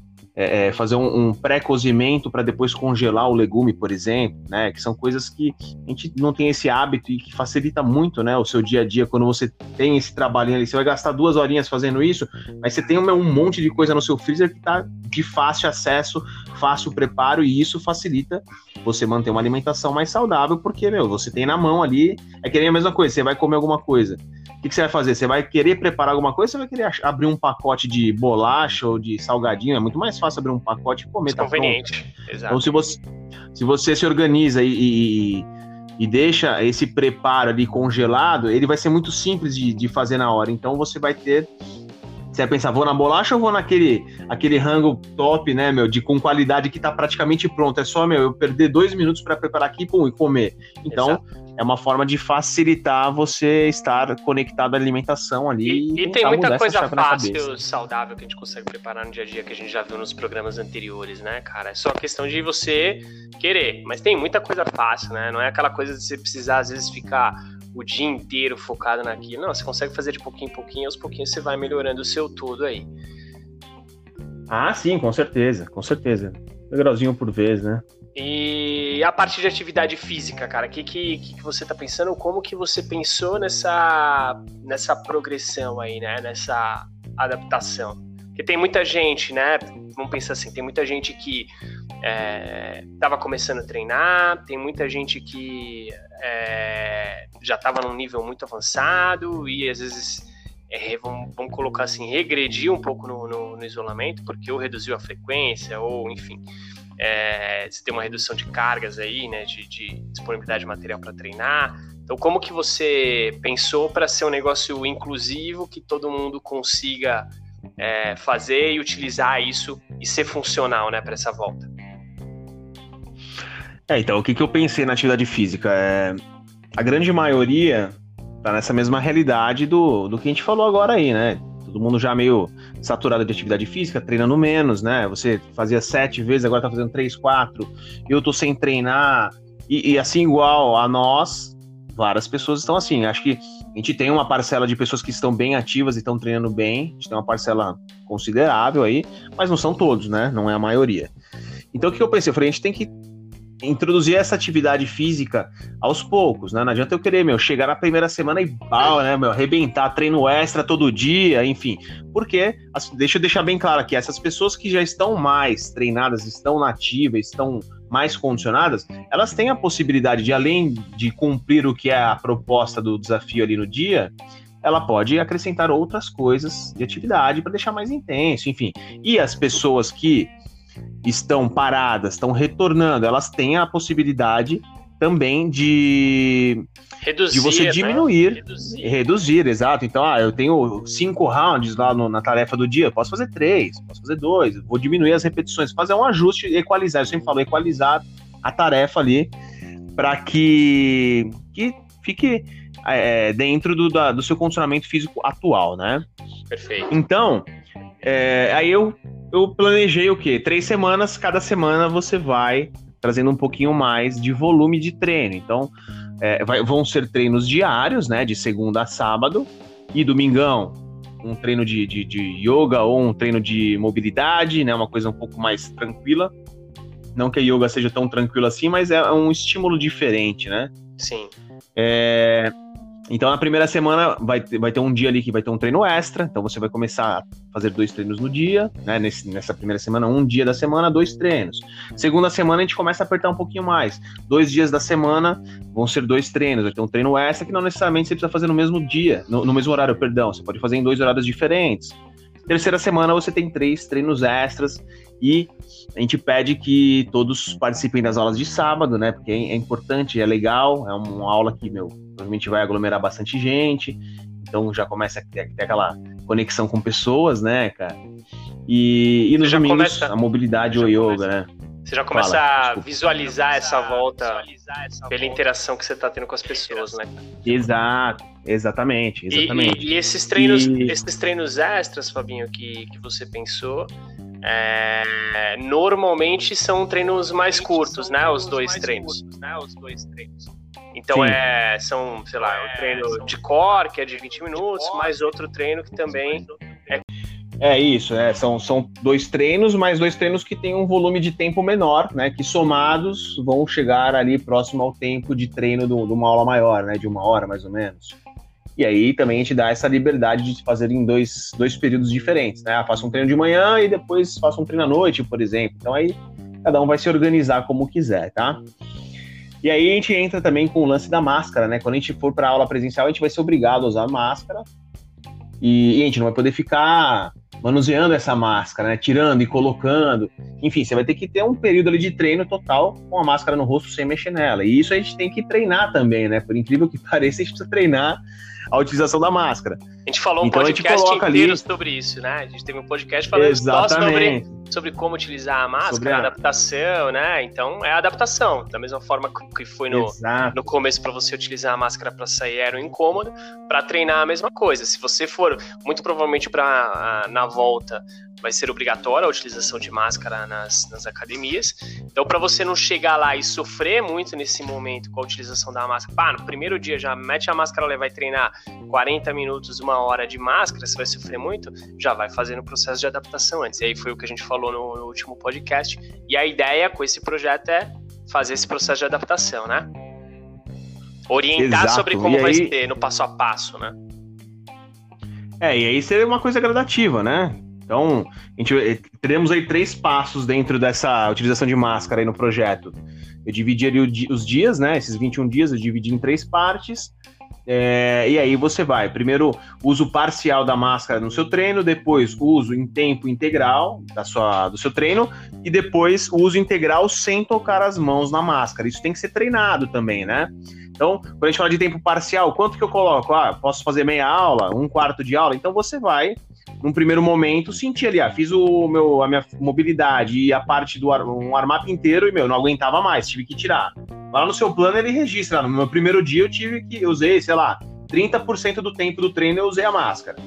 Speaker 2: é, é, fazer um, um pré-cozimento para depois congelar o legume, por exemplo, né? Que são coisas que a gente não tem esse hábito e que facilita muito, né? O seu dia a dia quando você tem esse trabalhinho ali. Você vai gastar duas horinhas fazendo isso, mas você tem um, um monte de coisa no seu freezer que está de fácil acesso, fácil preparo e isso facilita você manter uma alimentação mais saudável, porque, meu, você tem na mão ali, é que nem a mesma coisa, você vai comer alguma coisa o que, que, você vai fazer? Você vai querer preparar alguma coisa? Você vai querer abrir um pacote de bolacha ou de salgadinho? É muito mais fácil abrir um pacote e comer.
Speaker 1: Tá conveniente.
Speaker 2: Exato. Então, se você, se você se organiza e, e, e, deixa esse preparo ali congelado, ele vai ser muito simples de, de fazer na hora. Então, você vai ter você vai pensar, vou na bolacha ou vou naquele aquele rango top, né, meu, de com qualidade que tá praticamente pronto. É só, meu, eu perder dois minutos para preparar aqui pum, e comer. Então, Exato é uma forma de facilitar você estar conectado à alimentação ali.
Speaker 1: E, e tem muita coisa fácil, saudável que a gente consegue preparar no dia a dia que a gente já viu nos programas anteriores, né, cara? É só questão de você querer. Mas tem muita coisa fácil, né? Não é aquela coisa de você precisar, às vezes, ficar o dia inteiro focado naquilo. Não, você consegue fazer de pouquinho em pouquinho, aos pouquinhos você vai melhorando o seu todo aí.
Speaker 2: Ah, sim, com certeza, com certeza. Um grauzinho por vez, né?
Speaker 1: E a parte de atividade física, cara, o que, que, que você tá pensando? Como que você pensou nessa, nessa progressão aí, né? Nessa adaptação? Porque tem muita gente, né? Vamos pensar assim, tem muita gente que é, tava começando a treinar, tem muita gente que é, já tava num nível muito avançado e às vezes é, vamos, vamos, colocar assim, regrediu um pouco no, no, no, isolamento, porque ou reduziu a frequência, ou enfim, é, você tem uma redução de cargas aí, né, de, de disponibilidade de material para treinar. Então, como que você pensou para ser um negócio inclusivo, que todo mundo consiga é, fazer e utilizar isso e ser funcional, né, para essa volta?
Speaker 2: É, então, o que, que eu pensei na atividade física? É, a grande maioria tá nessa mesma realidade do, do que a gente falou agora aí, né? Todo mundo já meio saturado de atividade física, treinando menos, né? Você fazia sete vezes, agora tá fazendo três, quatro. Eu tô sem treinar. E, e assim, igual a nós, várias pessoas estão assim. Acho que a gente tem uma parcela de pessoas que estão bem ativas e estão treinando bem. A gente tem uma parcela considerável aí, mas não são todos, né? Não é a maioria. Então o que eu pensei? Eu falei, a gente tem que introduzir essa atividade física aos poucos, né? Não adianta eu querer, meu, chegar na primeira semana e pau, né, meu, arrebentar treino extra todo dia, enfim. Porque, deixa eu deixar bem claro aqui, essas pessoas que já estão mais treinadas, estão nativas, estão mais condicionadas, elas têm a possibilidade de, além de cumprir o que é a proposta do desafio ali no dia, ela pode acrescentar outras coisas de atividade para deixar mais intenso, enfim. E as pessoas que estão paradas, estão retornando, elas têm a possibilidade também de reduzir, de você né? diminuir, né? reduzir. reduzir. exato. Então, ah, eu tenho cinco rounds lá no, na tarefa do dia, posso fazer três, posso fazer dois, vou diminuir as repetições, fazer um ajuste, equalizar. Eu sempre falo equalizar a tarefa ali para que, que fique é, dentro do, da, do seu condicionamento físico atual, né?
Speaker 1: Perfeito.
Speaker 2: Então, é, aí eu, eu planejei o quê? Três semanas, cada semana você vai trazendo um pouquinho mais de volume de treino. Então, é, vai, vão ser treinos diários, né? De segunda a sábado. E domingão, um treino de, de, de yoga ou um treino de mobilidade, né? Uma coisa um pouco mais tranquila. Não que a yoga seja tão tranquilo assim, mas é um estímulo diferente, né?
Speaker 1: Sim.
Speaker 2: É, então, na primeira semana vai ter, vai ter um dia ali que vai ter um treino extra. Então, você vai começar a fazer dois treinos no dia, né? Nesse, nessa primeira semana, um dia da semana, dois treinos. Segunda semana, a gente começa a apertar um pouquinho mais. Dois dias da semana vão ser dois treinos. Vai ter um treino extra que não necessariamente você precisa fazer no mesmo dia, no, no mesmo horário, perdão. Você pode fazer em dois horários diferentes. Terceira semana, você tem três treinos extras e a gente pede que todos participem das aulas de sábado, né? Porque é importante, é legal, é uma aula que, meu, provavelmente vai aglomerar bastante gente, então já começa a ter, ter aquela conexão com pessoas, né, cara? E, e nos domingos, começa, a mobilidade ou yoga, né?
Speaker 1: Você já começa Fala, a visualizar essa volta pela interação que você está tendo com as pessoas, né?
Speaker 2: Exato, exatamente, exatamente.
Speaker 1: E, e, e esses treinos, e... esses treinos extras, Fabinho, que, que você pensou, é, normalmente são treinos mais curtos, né? Os dois treinos. Então é, são, sei lá, um treino de core, que é de 20 minutos, mais outro treino que também é.
Speaker 2: É isso, é, são, são dois treinos, mas dois treinos que têm um volume de tempo menor, né? Que somados vão chegar ali próximo ao tempo de treino de uma aula maior, né? De uma hora mais ou menos. E aí também gente dá essa liberdade de fazer em dois, dois períodos diferentes, né? Ah, faça um treino de manhã e depois faça um treino à noite, por exemplo. Então aí cada um vai se organizar como quiser, tá? E aí a gente entra também com o lance da máscara, né? Quando a gente for para aula presencial, a gente vai ser obrigado a usar máscara. E, e, a gente não vai poder ficar manuseando essa máscara, né? Tirando e colocando. Enfim, você vai ter que ter um período ali de treino total com a máscara no rosto sem mexer nela. E isso a gente tem que treinar também, né? Por incrível que [LAUGHS] pareça, a gente precisa treinar a utilização da máscara.
Speaker 1: A gente falou um então, podcast inteiro ali... sobre isso, né? A gente teve um podcast falando sobre, sobre como utilizar a máscara, a... adaptação, né? Então é adaptação. Da mesma forma que foi no, no começo para você utilizar a máscara para sair era um incômodo, para treinar a mesma coisa. Se você for, muito provavelmente para na volta, vai ser obrigatória a utilização de máscara nas, nas academias. Então, para você não chegar lá e sofrer muito nesse momento com a utilização da máscara, pá, no primeiro dia já mete a máscara lá e vai treinar 40 minutos, uma hora de máscara, você vai sofrer muito, já vai fazendo o processo de adaptação antes. E aí foi o que a gente falou no, no último podcast. E a ideia com esse projeto é fazer esse processo de adaptação, né? Orientar Exato. sobre como vai ser no passo a passo, né?
Speaker 2: É, e aí seria uma coisa gradativa, né? Então, a gente, eh, teremos aí três passos dentro dessa utilização de máscara aí no projeto. Eu dividi ali os dias, né? Esses 21 dias eu dividi em três partes. É, e aí você vai, primeiro uso parcial da máscara no seu treino, depois uso em tempo integral da sua, do seu treino e depois uso integral sem tocar as mãos na máscara. Isso tem que ser treinado também, né? Então, quando a gente fala de tempo parcial, quanto que eu coloco? Ah, posso fazer meia aula, um quarto de aula? Então você vai num primeiro momento, senti ali, ah, fiz o meu, a minha mobilidade e a parte do ar, um armap inteiro e, meu, não aguentava mais, tive que tirar. Lá no seu plano ele registra, no meu primeiro dia eu tive que, eu usei, sei lá, 30% do tempo do treino eu usei a máscara.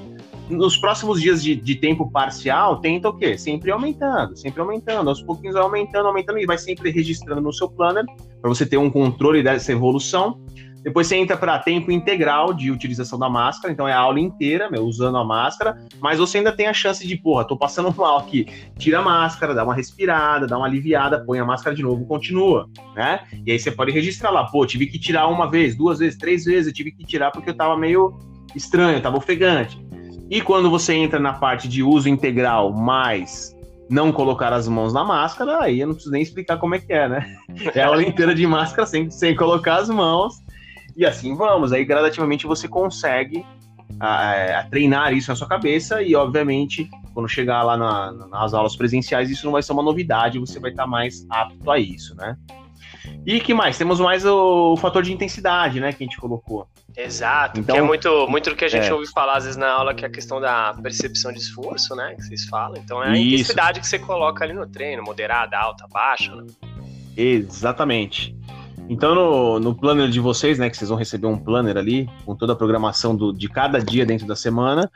Speaker 2: Nos próximos dias de, de tempo parcial, tenta o quê? Sempre aumentando, sempre aumentando, aos pouquinhos aumentando, aumentando, e vai sempre registrando no seu planner, para você ter um controle dessa evolução. Depois você entra para tempo integral de utilização da máscara, então é a aula inteira, meu, usando a máscara, mas você ainda tem a chance de, porra, tô passando [LAUGHS] mal aqui, tira a máscara, dá uma respirada, dá uma aliviada, põe a máscara de novo, continua, né? E aí você pode registrar lá, pô, tive que tirar uma vez, duas vezes, três vezes, eu tive que tirar porque eu tava meio estranho, tava ofegante. E quando você entra na parte de uso integral mais não colocar as mãos na máscara, aí eu não preciso nem explicar como é que é, né? [LAUGHS] É a aula inteira de máscara sem, sem colocar as mãos e assim vamos. Aí gradativamente você consegue a, a, treinar isso na sua cabeça e, obviamente, quando chegar lá na, nas aulas presenciais, isso não vai ser uma novidade, você vai estar mais apto a isso, né? E que mais? Temos mais o, o, fator de intensidade, né, que a gente colocou.
Speaker 1: Exato, então, que é muito, muito do que a gente é. ouve falar às vezes na aula, que é a questão da percepção de esforço, né, que vocês falam. Então é a Isso. intensidade que você coloca ali no treino, moderada, alta, baixa, né?
Speaker 2: Exatamente. Então, no, no planner de vocês, né, que vocês vão receber um planner ali, com toda a programação do, de cada dia dentro da semana,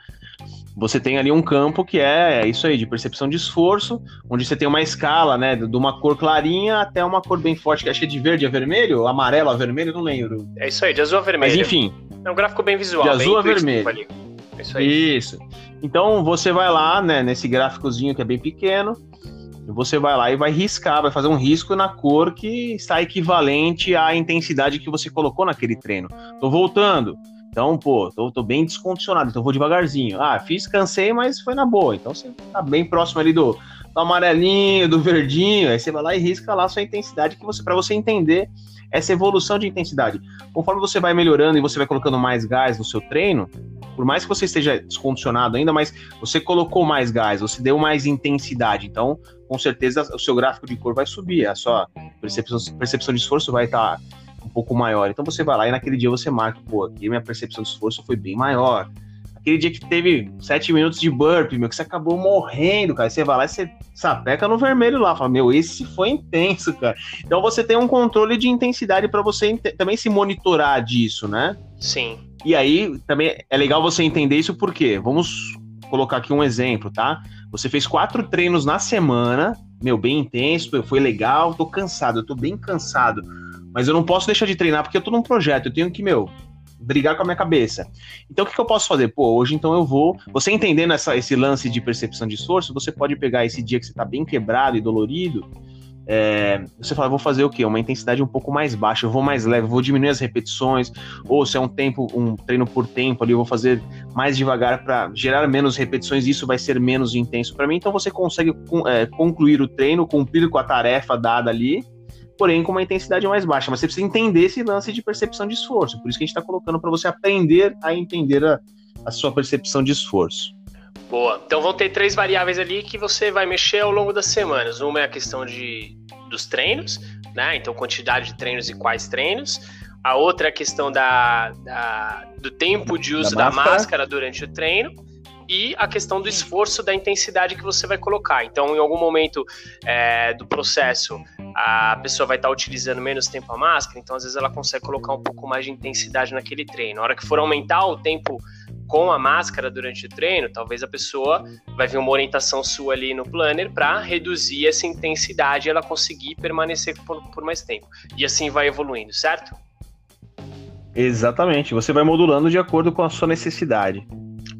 Speaker 2: você tem ali um campo que é, é isso aí, de percepção de esforço, onde você tem uma escala, né, de uma cor clarinha até uma cor bem forte, que acho que é de verde a vermelho, amarelo a vermelho, não lembro.
Speaker 1: É isso aí, de azul a vermelho.
Speaker 2: Mas enfim.
Speaker 1: É um gráfico bem visual.
Speaker 2: De azul a vermelho. Ali. É isso aí. Isso. Então você vai lá, né, nesse gráficozinho que é bem pequeno, você vai lá e vai riscar, vai fazer um risco na cor que está equivalente à intensidade que você colocou naquele treino. Tô voltando. Então, pô, tô, tô, bem descondicionado, então vou devagarzinho. Ah, fiz, cansei, mas foi na boa. Então você tá bem próximo ali do, do amarelinho, do verdinho. Aí você vai lá e risca lá a sua intensidade que você para você entender essa evolução de intensidade. Conforme você vai melhorando e você vai colocando mais gás no seu treino, por mais que você esteja descondicionado ainda, mas você colocou mais gás, você deu mais intensidade. Então, com certeza, o seu gráfico de cor vai subir, a sua percepção, percepção de esforço vai estar tá um pouco maior. Então você vai lá e naquele dia você marca, pô, aqui minha percepção de esforço foi bem maior. Aquele dia que teve sete minutos de burp, meu, que você acabou morrendo, cara. Você vai lá e você sapeca no vermelho lá, fala, meu, esse foi intenso, cara. Então você tem um controle de intensidade para você também se monitorar disso, né?
Speaker 1: Sim.
Speaker 2: E aí também é legal você entender isso porque, vamos colocar aqui um exemplo, tá? Você fez quatro treinos na semana, meu, bem intenso, foi legal, tô cansado, eu tô bem cansado mas eu não posso deixar de treinar porque eu tô num projeto, eu tenho que, meu, brigar com a minha cabeça. Então o que, que eu posso fazer? Pô, hoje então eu vou. Você entendendo essa, esse lance de percepção de esforço, você pode pegar esse dia que você tá bem quebrado e dolorido. É, você fala, vou fazer o quê? Uma intensidade um pouco mais baixa, eu vou mais leve, vou diminuir as repetições, ou se é um tempo, um treino por tempo ali, eu vou fazer mais devagar para gerar menos repetições, isso vai ser menos intenso para mim. Então você consegue é, concluir o treino, cumprir com a tarefa dada ali, porém com uma intensidade mais baixa. Mas você precisa entender esse lance de percepção de esforço. Por isso que a gente está colocando para você aprender a entender a, a sua percepção de esforço.
Speaker 1: Boa. Então vão ter três variáveis ali que você vai mexer ao longo das semanas. Uma é a questão de, dos treinos, né? Então quantidade de treinos e quais treinos. A outra é a questão da, da do tempo de uso da máscara. da máscara durante o treino e a questão do esforço, da intensidade que você vai colocar. Então, em algum momento é, do processo, a pessoa vai estar utilizando menos tempo a máscara, então às vezes ela consegue colocar um pouco mais de intensidade naquele treino. Na hora que for aumentar o tempo com a máscara durante o treino, talvez a pessoa vai ver uma orientação sua ali no planner para reduzir essa intensidade e ela conseguir permanecer por, por mais tempo. E assim vai evoluindo, certo?
Speaker 2: Exatamente, você vai modulando de acordo com a sua necessidade.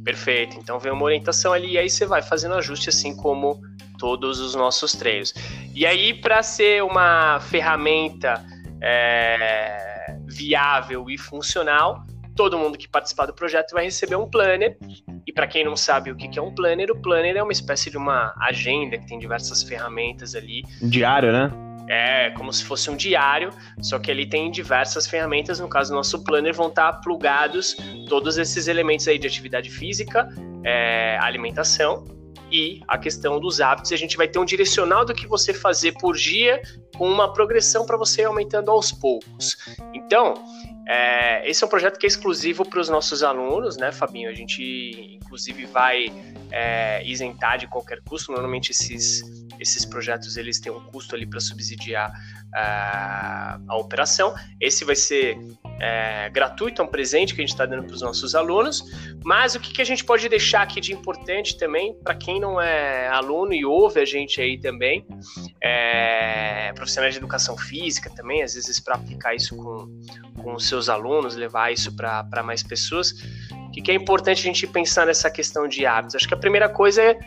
Speaker 1: Perfeito. Então vem uma orientação ali e aí você vai fazendo ajuste assim como todos os nossos treinos. E aí, para ser uma ferramenta é, viável e funcional, todo mundo que participar do projeto vai receber um planner. E para quem não sabe o que é um planner, o planner é uma espécie de uma agenda que tem diversas ferramentas ali.
Speaker 2: Diário, né?
Speaker 1: É como se fosse um diário, só que ele tem diversas ferramentas. No caso do nosso planner, vão estar plugados todos esses elementos aí de atividade física, é, alimentação e a questão dos hábitos. A gente vai ter um direcional do que você fazer por dia, com uma progressão para você aumentando aos poucos. Então, é, esse é um projeto que é exclusivo para os nossos alunos, né, Fabinho? A gente, inclusive, vai é, isentar de qualquer custo. Normalmente, esses, esses projetos eles têm um custo ali para subsidiar a, a operação. Esse vai ser é, gratuito, é um presente que a gente está dando para os nossos alunos. Mas o que, que a gente pode deixar aqui de importante também, para quem não é aluno e ouve a gente aí também, é, profissionais de educação física também, às vezes para aplicar isso com, com os seus alunos, levar isso para mais pessoas. O que, que é importante a gente pensar nessa questão de hábitos? Acho que a primeira coisa é,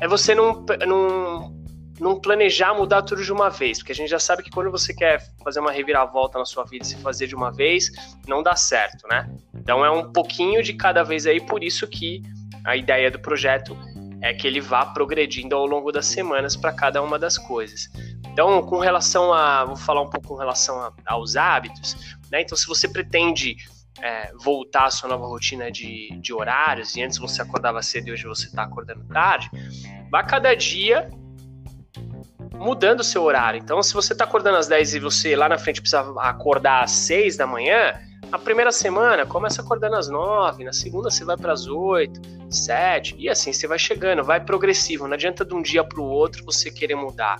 Speaker 1: é você não, não não planejar mudar tudo de uma vez, porque a gente já sabe que quando você quer fazer uma reviravolta na sua vida e se fazer de uma vez, não dá certo, né? Então é um pouquinho de cada vez aí, por isso que a ideia do projeto é que ele vá progredindo ao longo das semanas para cada uma das coisas. Então, com relação a, vou falar um pouco com relação a, aos hábitos, né? Então, se você pretende é, voltar à sua nova rotina de, de horários, e antes você acordava cedo e hoje você está acordando tarde, vá cada dia mudando o seu horário. Então, se você está acordando às 10 e você lá na frente precisa acordar às 6 da manhã, na primeira semana começa acordando às 9, na segunda você vai para as 8, 7, e assim você vai chegando, vai progressivo. Não adianta de um dia para o outro você querer mudar.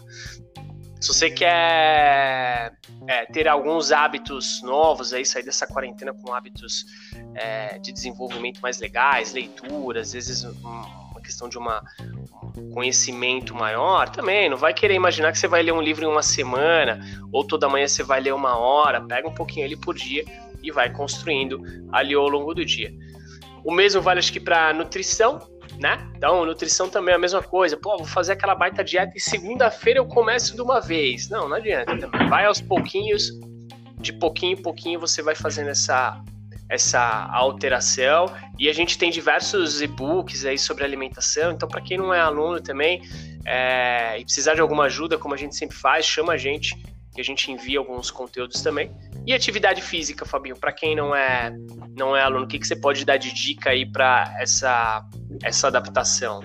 Speaker 1: Se você quer é, ter alguns hábitos novos, aí sair dessa quarentena com hábitos é, de desenvolvimento mais legais, leitura, às vezes uma questão de uma, um conhecimento maior, também não vai querer imaginar que você vai ler um livro em uma semana ou toda manhã você vai ler uma hora, pega um pouquinho ali por dia e vai construindo ali ao longo do dia. O mesmo vale acho que para nutrição, né? Então, nutrição também é a mesma coisa. Pô, vou fazer aquela baita dieta e segunda-feira eu começo de uma vez. Não, não adianta. Também. Vai aos pouquinhos, de pouquinho em pouquinho você vai fazendo essa essa alteração e a gente tem diversos e-books aí sobre alimentação. Então, para quem não é aluno também é, e precisar de alguma ajuda, como a gente sempre faz, chama a gente que a gente envia alguns conteúdos também. E atividade física, Fabinho, para quem não é não é aluno, o que, que você pode dar de dica aí para essa essa adaptação?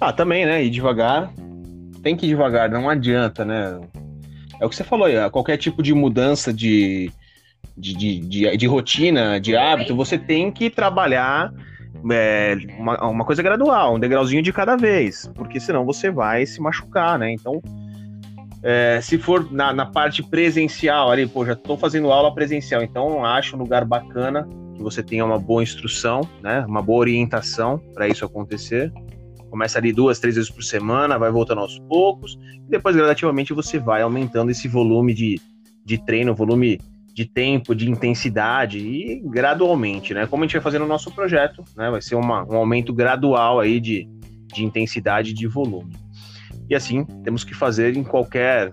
Speaker 2: Ah, também, né? Ir devagar. Tem que ir devagar, não adianta, né? É o que você falou aí, qualquer tipo de mudança de, de, de, de, de rotina, de hábito, você tem que trabalhar é, uma, uma coisa gradual, um degrauzinho de cada vez, porque senão você vai se machucar, né? Então, é, se for na, na, parte presencial ali, pô, já estou fazendo aula presencial, então acho um lugar bacana que você tenha uma boa instrução, né? Uma boa orientação para isso acontecer. Começa ali duas, três vezes por semana, vai voltando aos poucos, e depois gradativamente você vai aumentando esse volume de, de treino, volume de tempo, de intensidade e gradualmente, né? Como a gente vai fazer no nosso projeto, né? Vai ser uma, um aumento gradual aí de, de intensidade e de volume. E assim, temos que fazer em qualquer,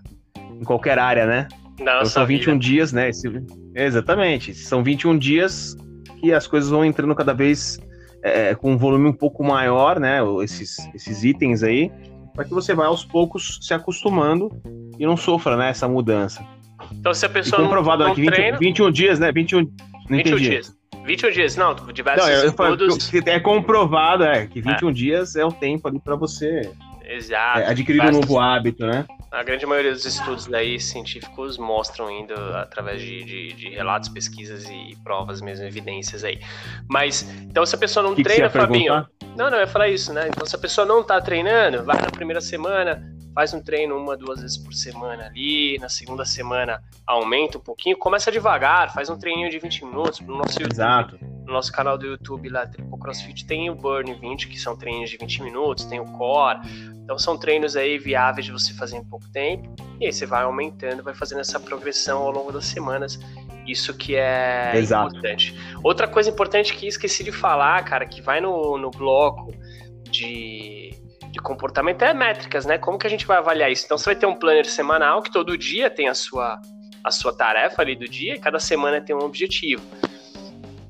Speaker 2: em qualquer área, né? então, são 21 vida. dias, né? Esse, exatamente. São 21 dias que as coisas vão entrando cada vez é, com um volume um pouco maior, né? Esses, esses itens aí, para que você vá aos poucos se acostumando e não sofra né, essa mudança.
Speaker 1: Então, se a pessoa
Speaker 2: e comprovado
Speaker 1: não,
Speaker 2: não aqui, 20, treina... 21 dias, né? 21,
Speaker 1: 21 dias. 21 dias, não, diversos não, eu, estudos...
Speaker 2: É comprovado, é, que 21 é. dias é o tempo ali para você
Speaker 1: Exato. É,
Speaker 2: adquirir um novo hábito, né?
Speaker 1: A grande maioria dos estudos daí científicos mostram indo através de, de, de, relatos, pesquisas e provas mesmo, evidências aí. Mas, então se a pessoa não
Speaker 2: que
Speaker 1: treina,
Speaker 2: que
Speaker 1: Fabinho. Não, não, eu ia falar isso, né? Então se a pessoa não tá treinando, vai na primeira semana, faz um treino uma, duas vezes por semana ali, na segunda semana aumenta um pouquinho, começa devagar, faz um treininho de 20 minutos no nosso YouTube,
Speaker 2: Exato.
Speaker 1: no nosso canal do YouTube lá, Triple CrossFit, tem o Burn 20, que são treinos de 20 minutos, tem o Core, então são treinos aí viáveis de você fazer em pouco tempo, e aí você vai aumentando, vai fazendo essa progressão ao longo das semanas, isso que é
Speaker 2: Exato.
Speaker 1: importante. Outra coisa importante que esqueci de falar, cara, que vai no, no bloco de de comportamento é métricas, né? Como que a gente vai avaliar isso? Então você vai ter um planner semanal que todo dia tem a sua, a sua tarefa ali do dia, e cada semana tem um objetivo.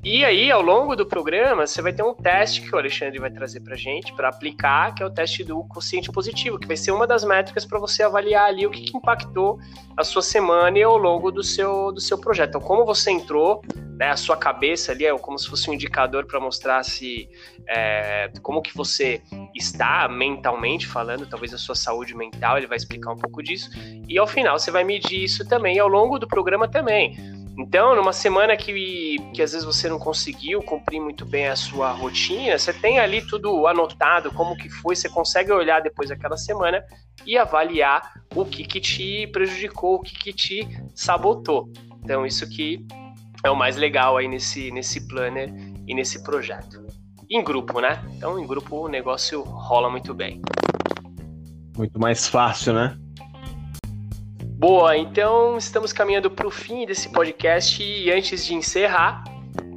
Speaker 1: E aí, ao longo do programa, você vai ter um teste que o Alexandre vai trazer para gente para aplicar, que é o teste do consciente positivo, que vai ser uma das métricas para você avaliar ali o que, que, impactou a sua semana e ao longo do seu, do seu projeto. Então, como você entrou, né, a sua cabeça ali é como se fosse um indicador para mostrar se é, como que você está mentalmente falando, talvez a sua saúde mental, ele vai explicar um pouco disso. E ao final você vai medir isso também, ao longo do programa também. Então, numa semana que, que às vezes você não conseguiu cumprir muito bem a sua rotina, você tem ali tudo anotado, como que foi, você consegue olhar depois daquela semana e avaliar o que, que te prejudicou, o que, que te sabotou. Então, isso que é o mais legal aí nesse, nesse planner e nesse projeto. Em grupo, né? Então, em grupo o negócio rola muito bem.
Speaker 2: Muito mais fácil, né?
Speaker 1: Boa, então estamos caminhando para o fim desse podcast e antes de encerrar,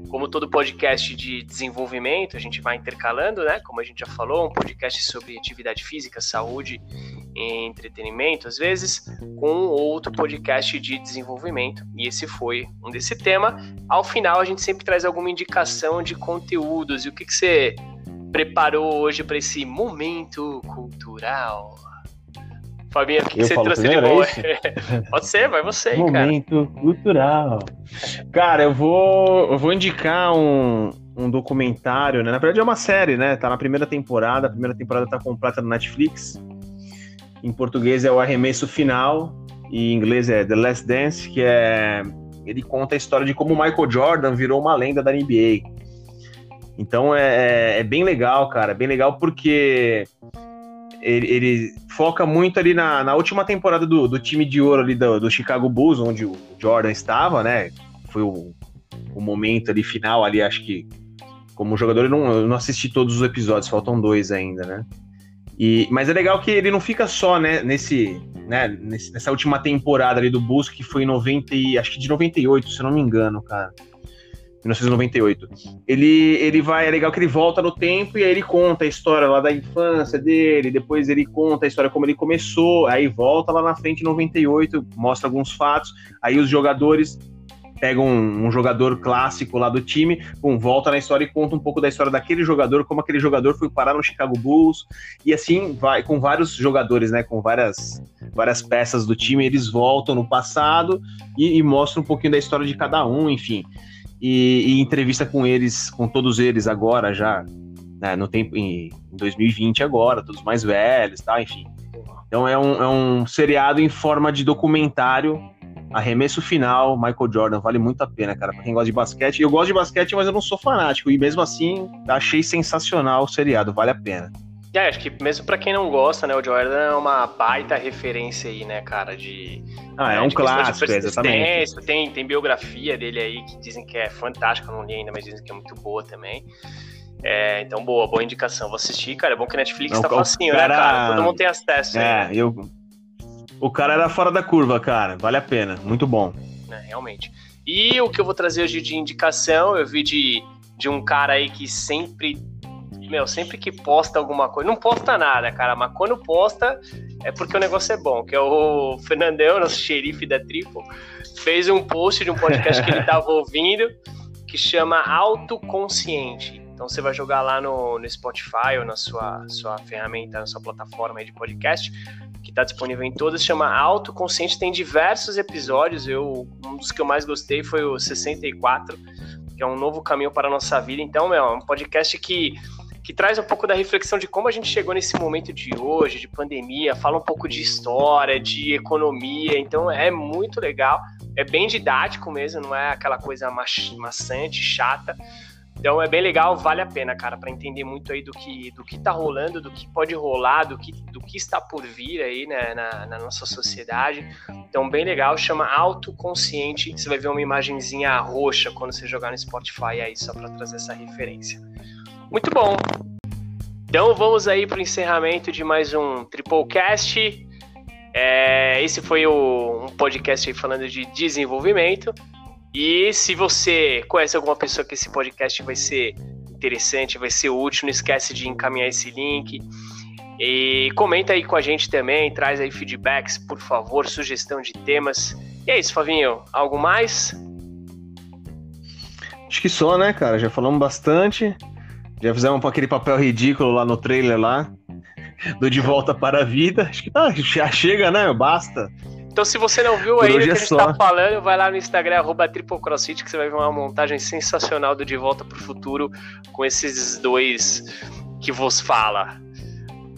Speaker 1: como todo podcast de desenvolvimento, a gente vai intercalando, né? Como a gente já falou, um podcast sobre atividade física, saúde e entretenimento, às vezes, com outro podcast de desenvolvimento. E esse foi um desse tema. Ao final, a gente sempre traz alguma indicação de conteúdos. E o que, que você preparou hoje para esse momento cultural? Fabinho, o que, que você trouxe de bom? É [LAUGHS] Pode ser, vai você,
Speaker 2: Momento
Speaker 1: cara.
Speaker 2: Momento cultural. Cara, eu vou, eu vou indicar um, um documentário, né? Na verdade é uma série, né? Tá na primeira temporada, a primeira temporada tá completa no Netflix. Em português é o Arremesso Final, e em inglês é The Last Dance, que é ele conta a história de como o Michael Jordan virou uma lenda da NBA. Então é, é, é bem legal, cara, bem legal porque ele, ele, foca muito ali na, na última temporada do, do, time de ouro ali do, do, Chicago Bulls, onde o Jordan estava, né? Foi o, o momento ali final ali, acho que como jogador eu não, eu não assisti todos os episódios, faltam dois ainda, né? E, mas é legal que ele não fica só, né, nesse, né, nessa última temporada ali do Bulls, que foi em 90 e, acho que de 98, se eu não me engano, cara. 1998. Ele, ele vai, é legal que ele volta no tempo e aí ele conta a história lá da infância dele, depois ele conta a história como ele começou, aí volta lá na frente em 98, mostra alguns fatos, aí os jogadores pegam um, um, jogador clássico lá do time, um, volta na história e conta um pouco da história daquele jogador, como aquele jogador foi parar no Chicago Bulls, e assim vai com vários jogadores, né, com várias, várias peças do time, eles voltam no passado e, e mostram um pouquinho da história de cada um, enfim e, e entrevista com eles, com todos eles agora já, né, no tempo em 2020 agora, todos mais velhos, tá, enfim. Então é um, é um seriado em forma de documentário, arremesso final, Michael Jordan, vale muito a pena, cara, pra quem gosta de basquete. Eu gosto de basquete, mas eu não sou fanático, e mesmo assim achei sensacional o seriado, vale a pena.
Speaker 1: É, acho que mesmo para quem não gosta, né, o Jordan é uma baita referência aí, né, cara, de
Speaker 2: Ah, é
Speaker 1: né,
Speaker 2: um clássico, exatamente.
Speaker 1: Tem, tem biografia dele aí que dizem que é fantástica, eu não li ainda, mas dizem que é muito boa também. É, então, boa, boa indicação. Vou assistir, cara. É bom que a Netflix
Speaker 2: Não,
Speaker 1: tá facinho,
Speaker 2: cara-
Speaker 1: né, cara? Todo mundo tem acesso aí,
Speaker 2: É, eu. O cara era fora da curva, cara. Vale a pena. Muito bom.
Speaker 1: né, realmente. E o que eu vou trazer hoje de indicação, eu vi de, de um cara aí que sempre, meu, sempre que posta alguma coisa, não posta nada, cara, mas quando posta é porque o negócio é bom, que é o Fernandão, [LAUGHS] nosso xerife da Triple, fez um post de um podcast que ele [LAUGHS] tava ouvindo, que chama Autoconsciente. Então você vai jogar lá no, no Spotify ou na sua, sua ferramenta, na sua plataforma de podcast, que está disponível em todas, chama Autoconsciente, tem diversos episódios. Eu, um dos que eu mais gostei foi o 64, que é um novo caminho para a nossa vida. Então, meu, é um podcast que, que traz um pouco da reflexão de como a gente chegou nesse momento de hoje, de pandemia, fala um pouco de história, de economia. Então, é muito legal. É bem didático mesmo, não é aquela coisa maçante, chata. Então é bem legal, vale a pena, cara, para entender muito aí do que, do que tá rolando, do que pode rolar, do que, do que está por vir aí né, na, na nossa sociedade. Então, bem legal, chama Autoconsciente. Você vai ver uma imagenzinha roxa quando você jogar no Spotify aí, só para trazer essa referência. Muito bom. Então vamos aí para o encerramento de mais um Triplecast. É, esse foi o, um podcast falando de desenvolvimento. E se você conhece alguma pessoa que esse podcast vai ser interessante, vai ser útil, não esquece de encaminhar esse link. E comenta aí com a gente também, traz aí feedbacks, por favor, sugestão de temas. E é isso, Favinho. Algo mais?
Speaker 2: Acho que só, né, cara? Já falamos bastante. Já fizemos aquele papel ridículo lá no trailer lá. Do De Volta para a Vida. Acho que tá, já chega, né? Basta.
Speaker 1: Então, se você não viu ainda o que
Speaker 2: é
Speaker 1: a gente
Speaker 2: só.
Speaker 1: tá falando, vai lá no Instagram, arroba TripleCrossFit, que você vai ver uma montagem sensacional do De Volta pro Futuro com esses dois que vos fala.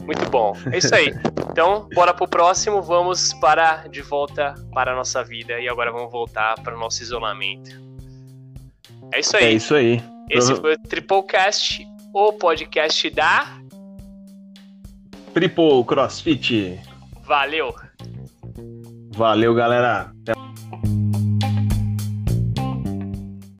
Speaker 1: Muito bom. É isso aí. [LAUGHS] Então, bora pro próximo. Vamos para De Volta para a nossa vida. E agora vamos voltar para o nosso isolamento. É isso aí.
Speaker 2: É isso aí.
Speaker 1: Esse foi o Triplecast, o podcast da.
Speaker 2: Triple CrossFit.
Speaker 1: Valeu!
Speaker 2: Valeu, galera. Até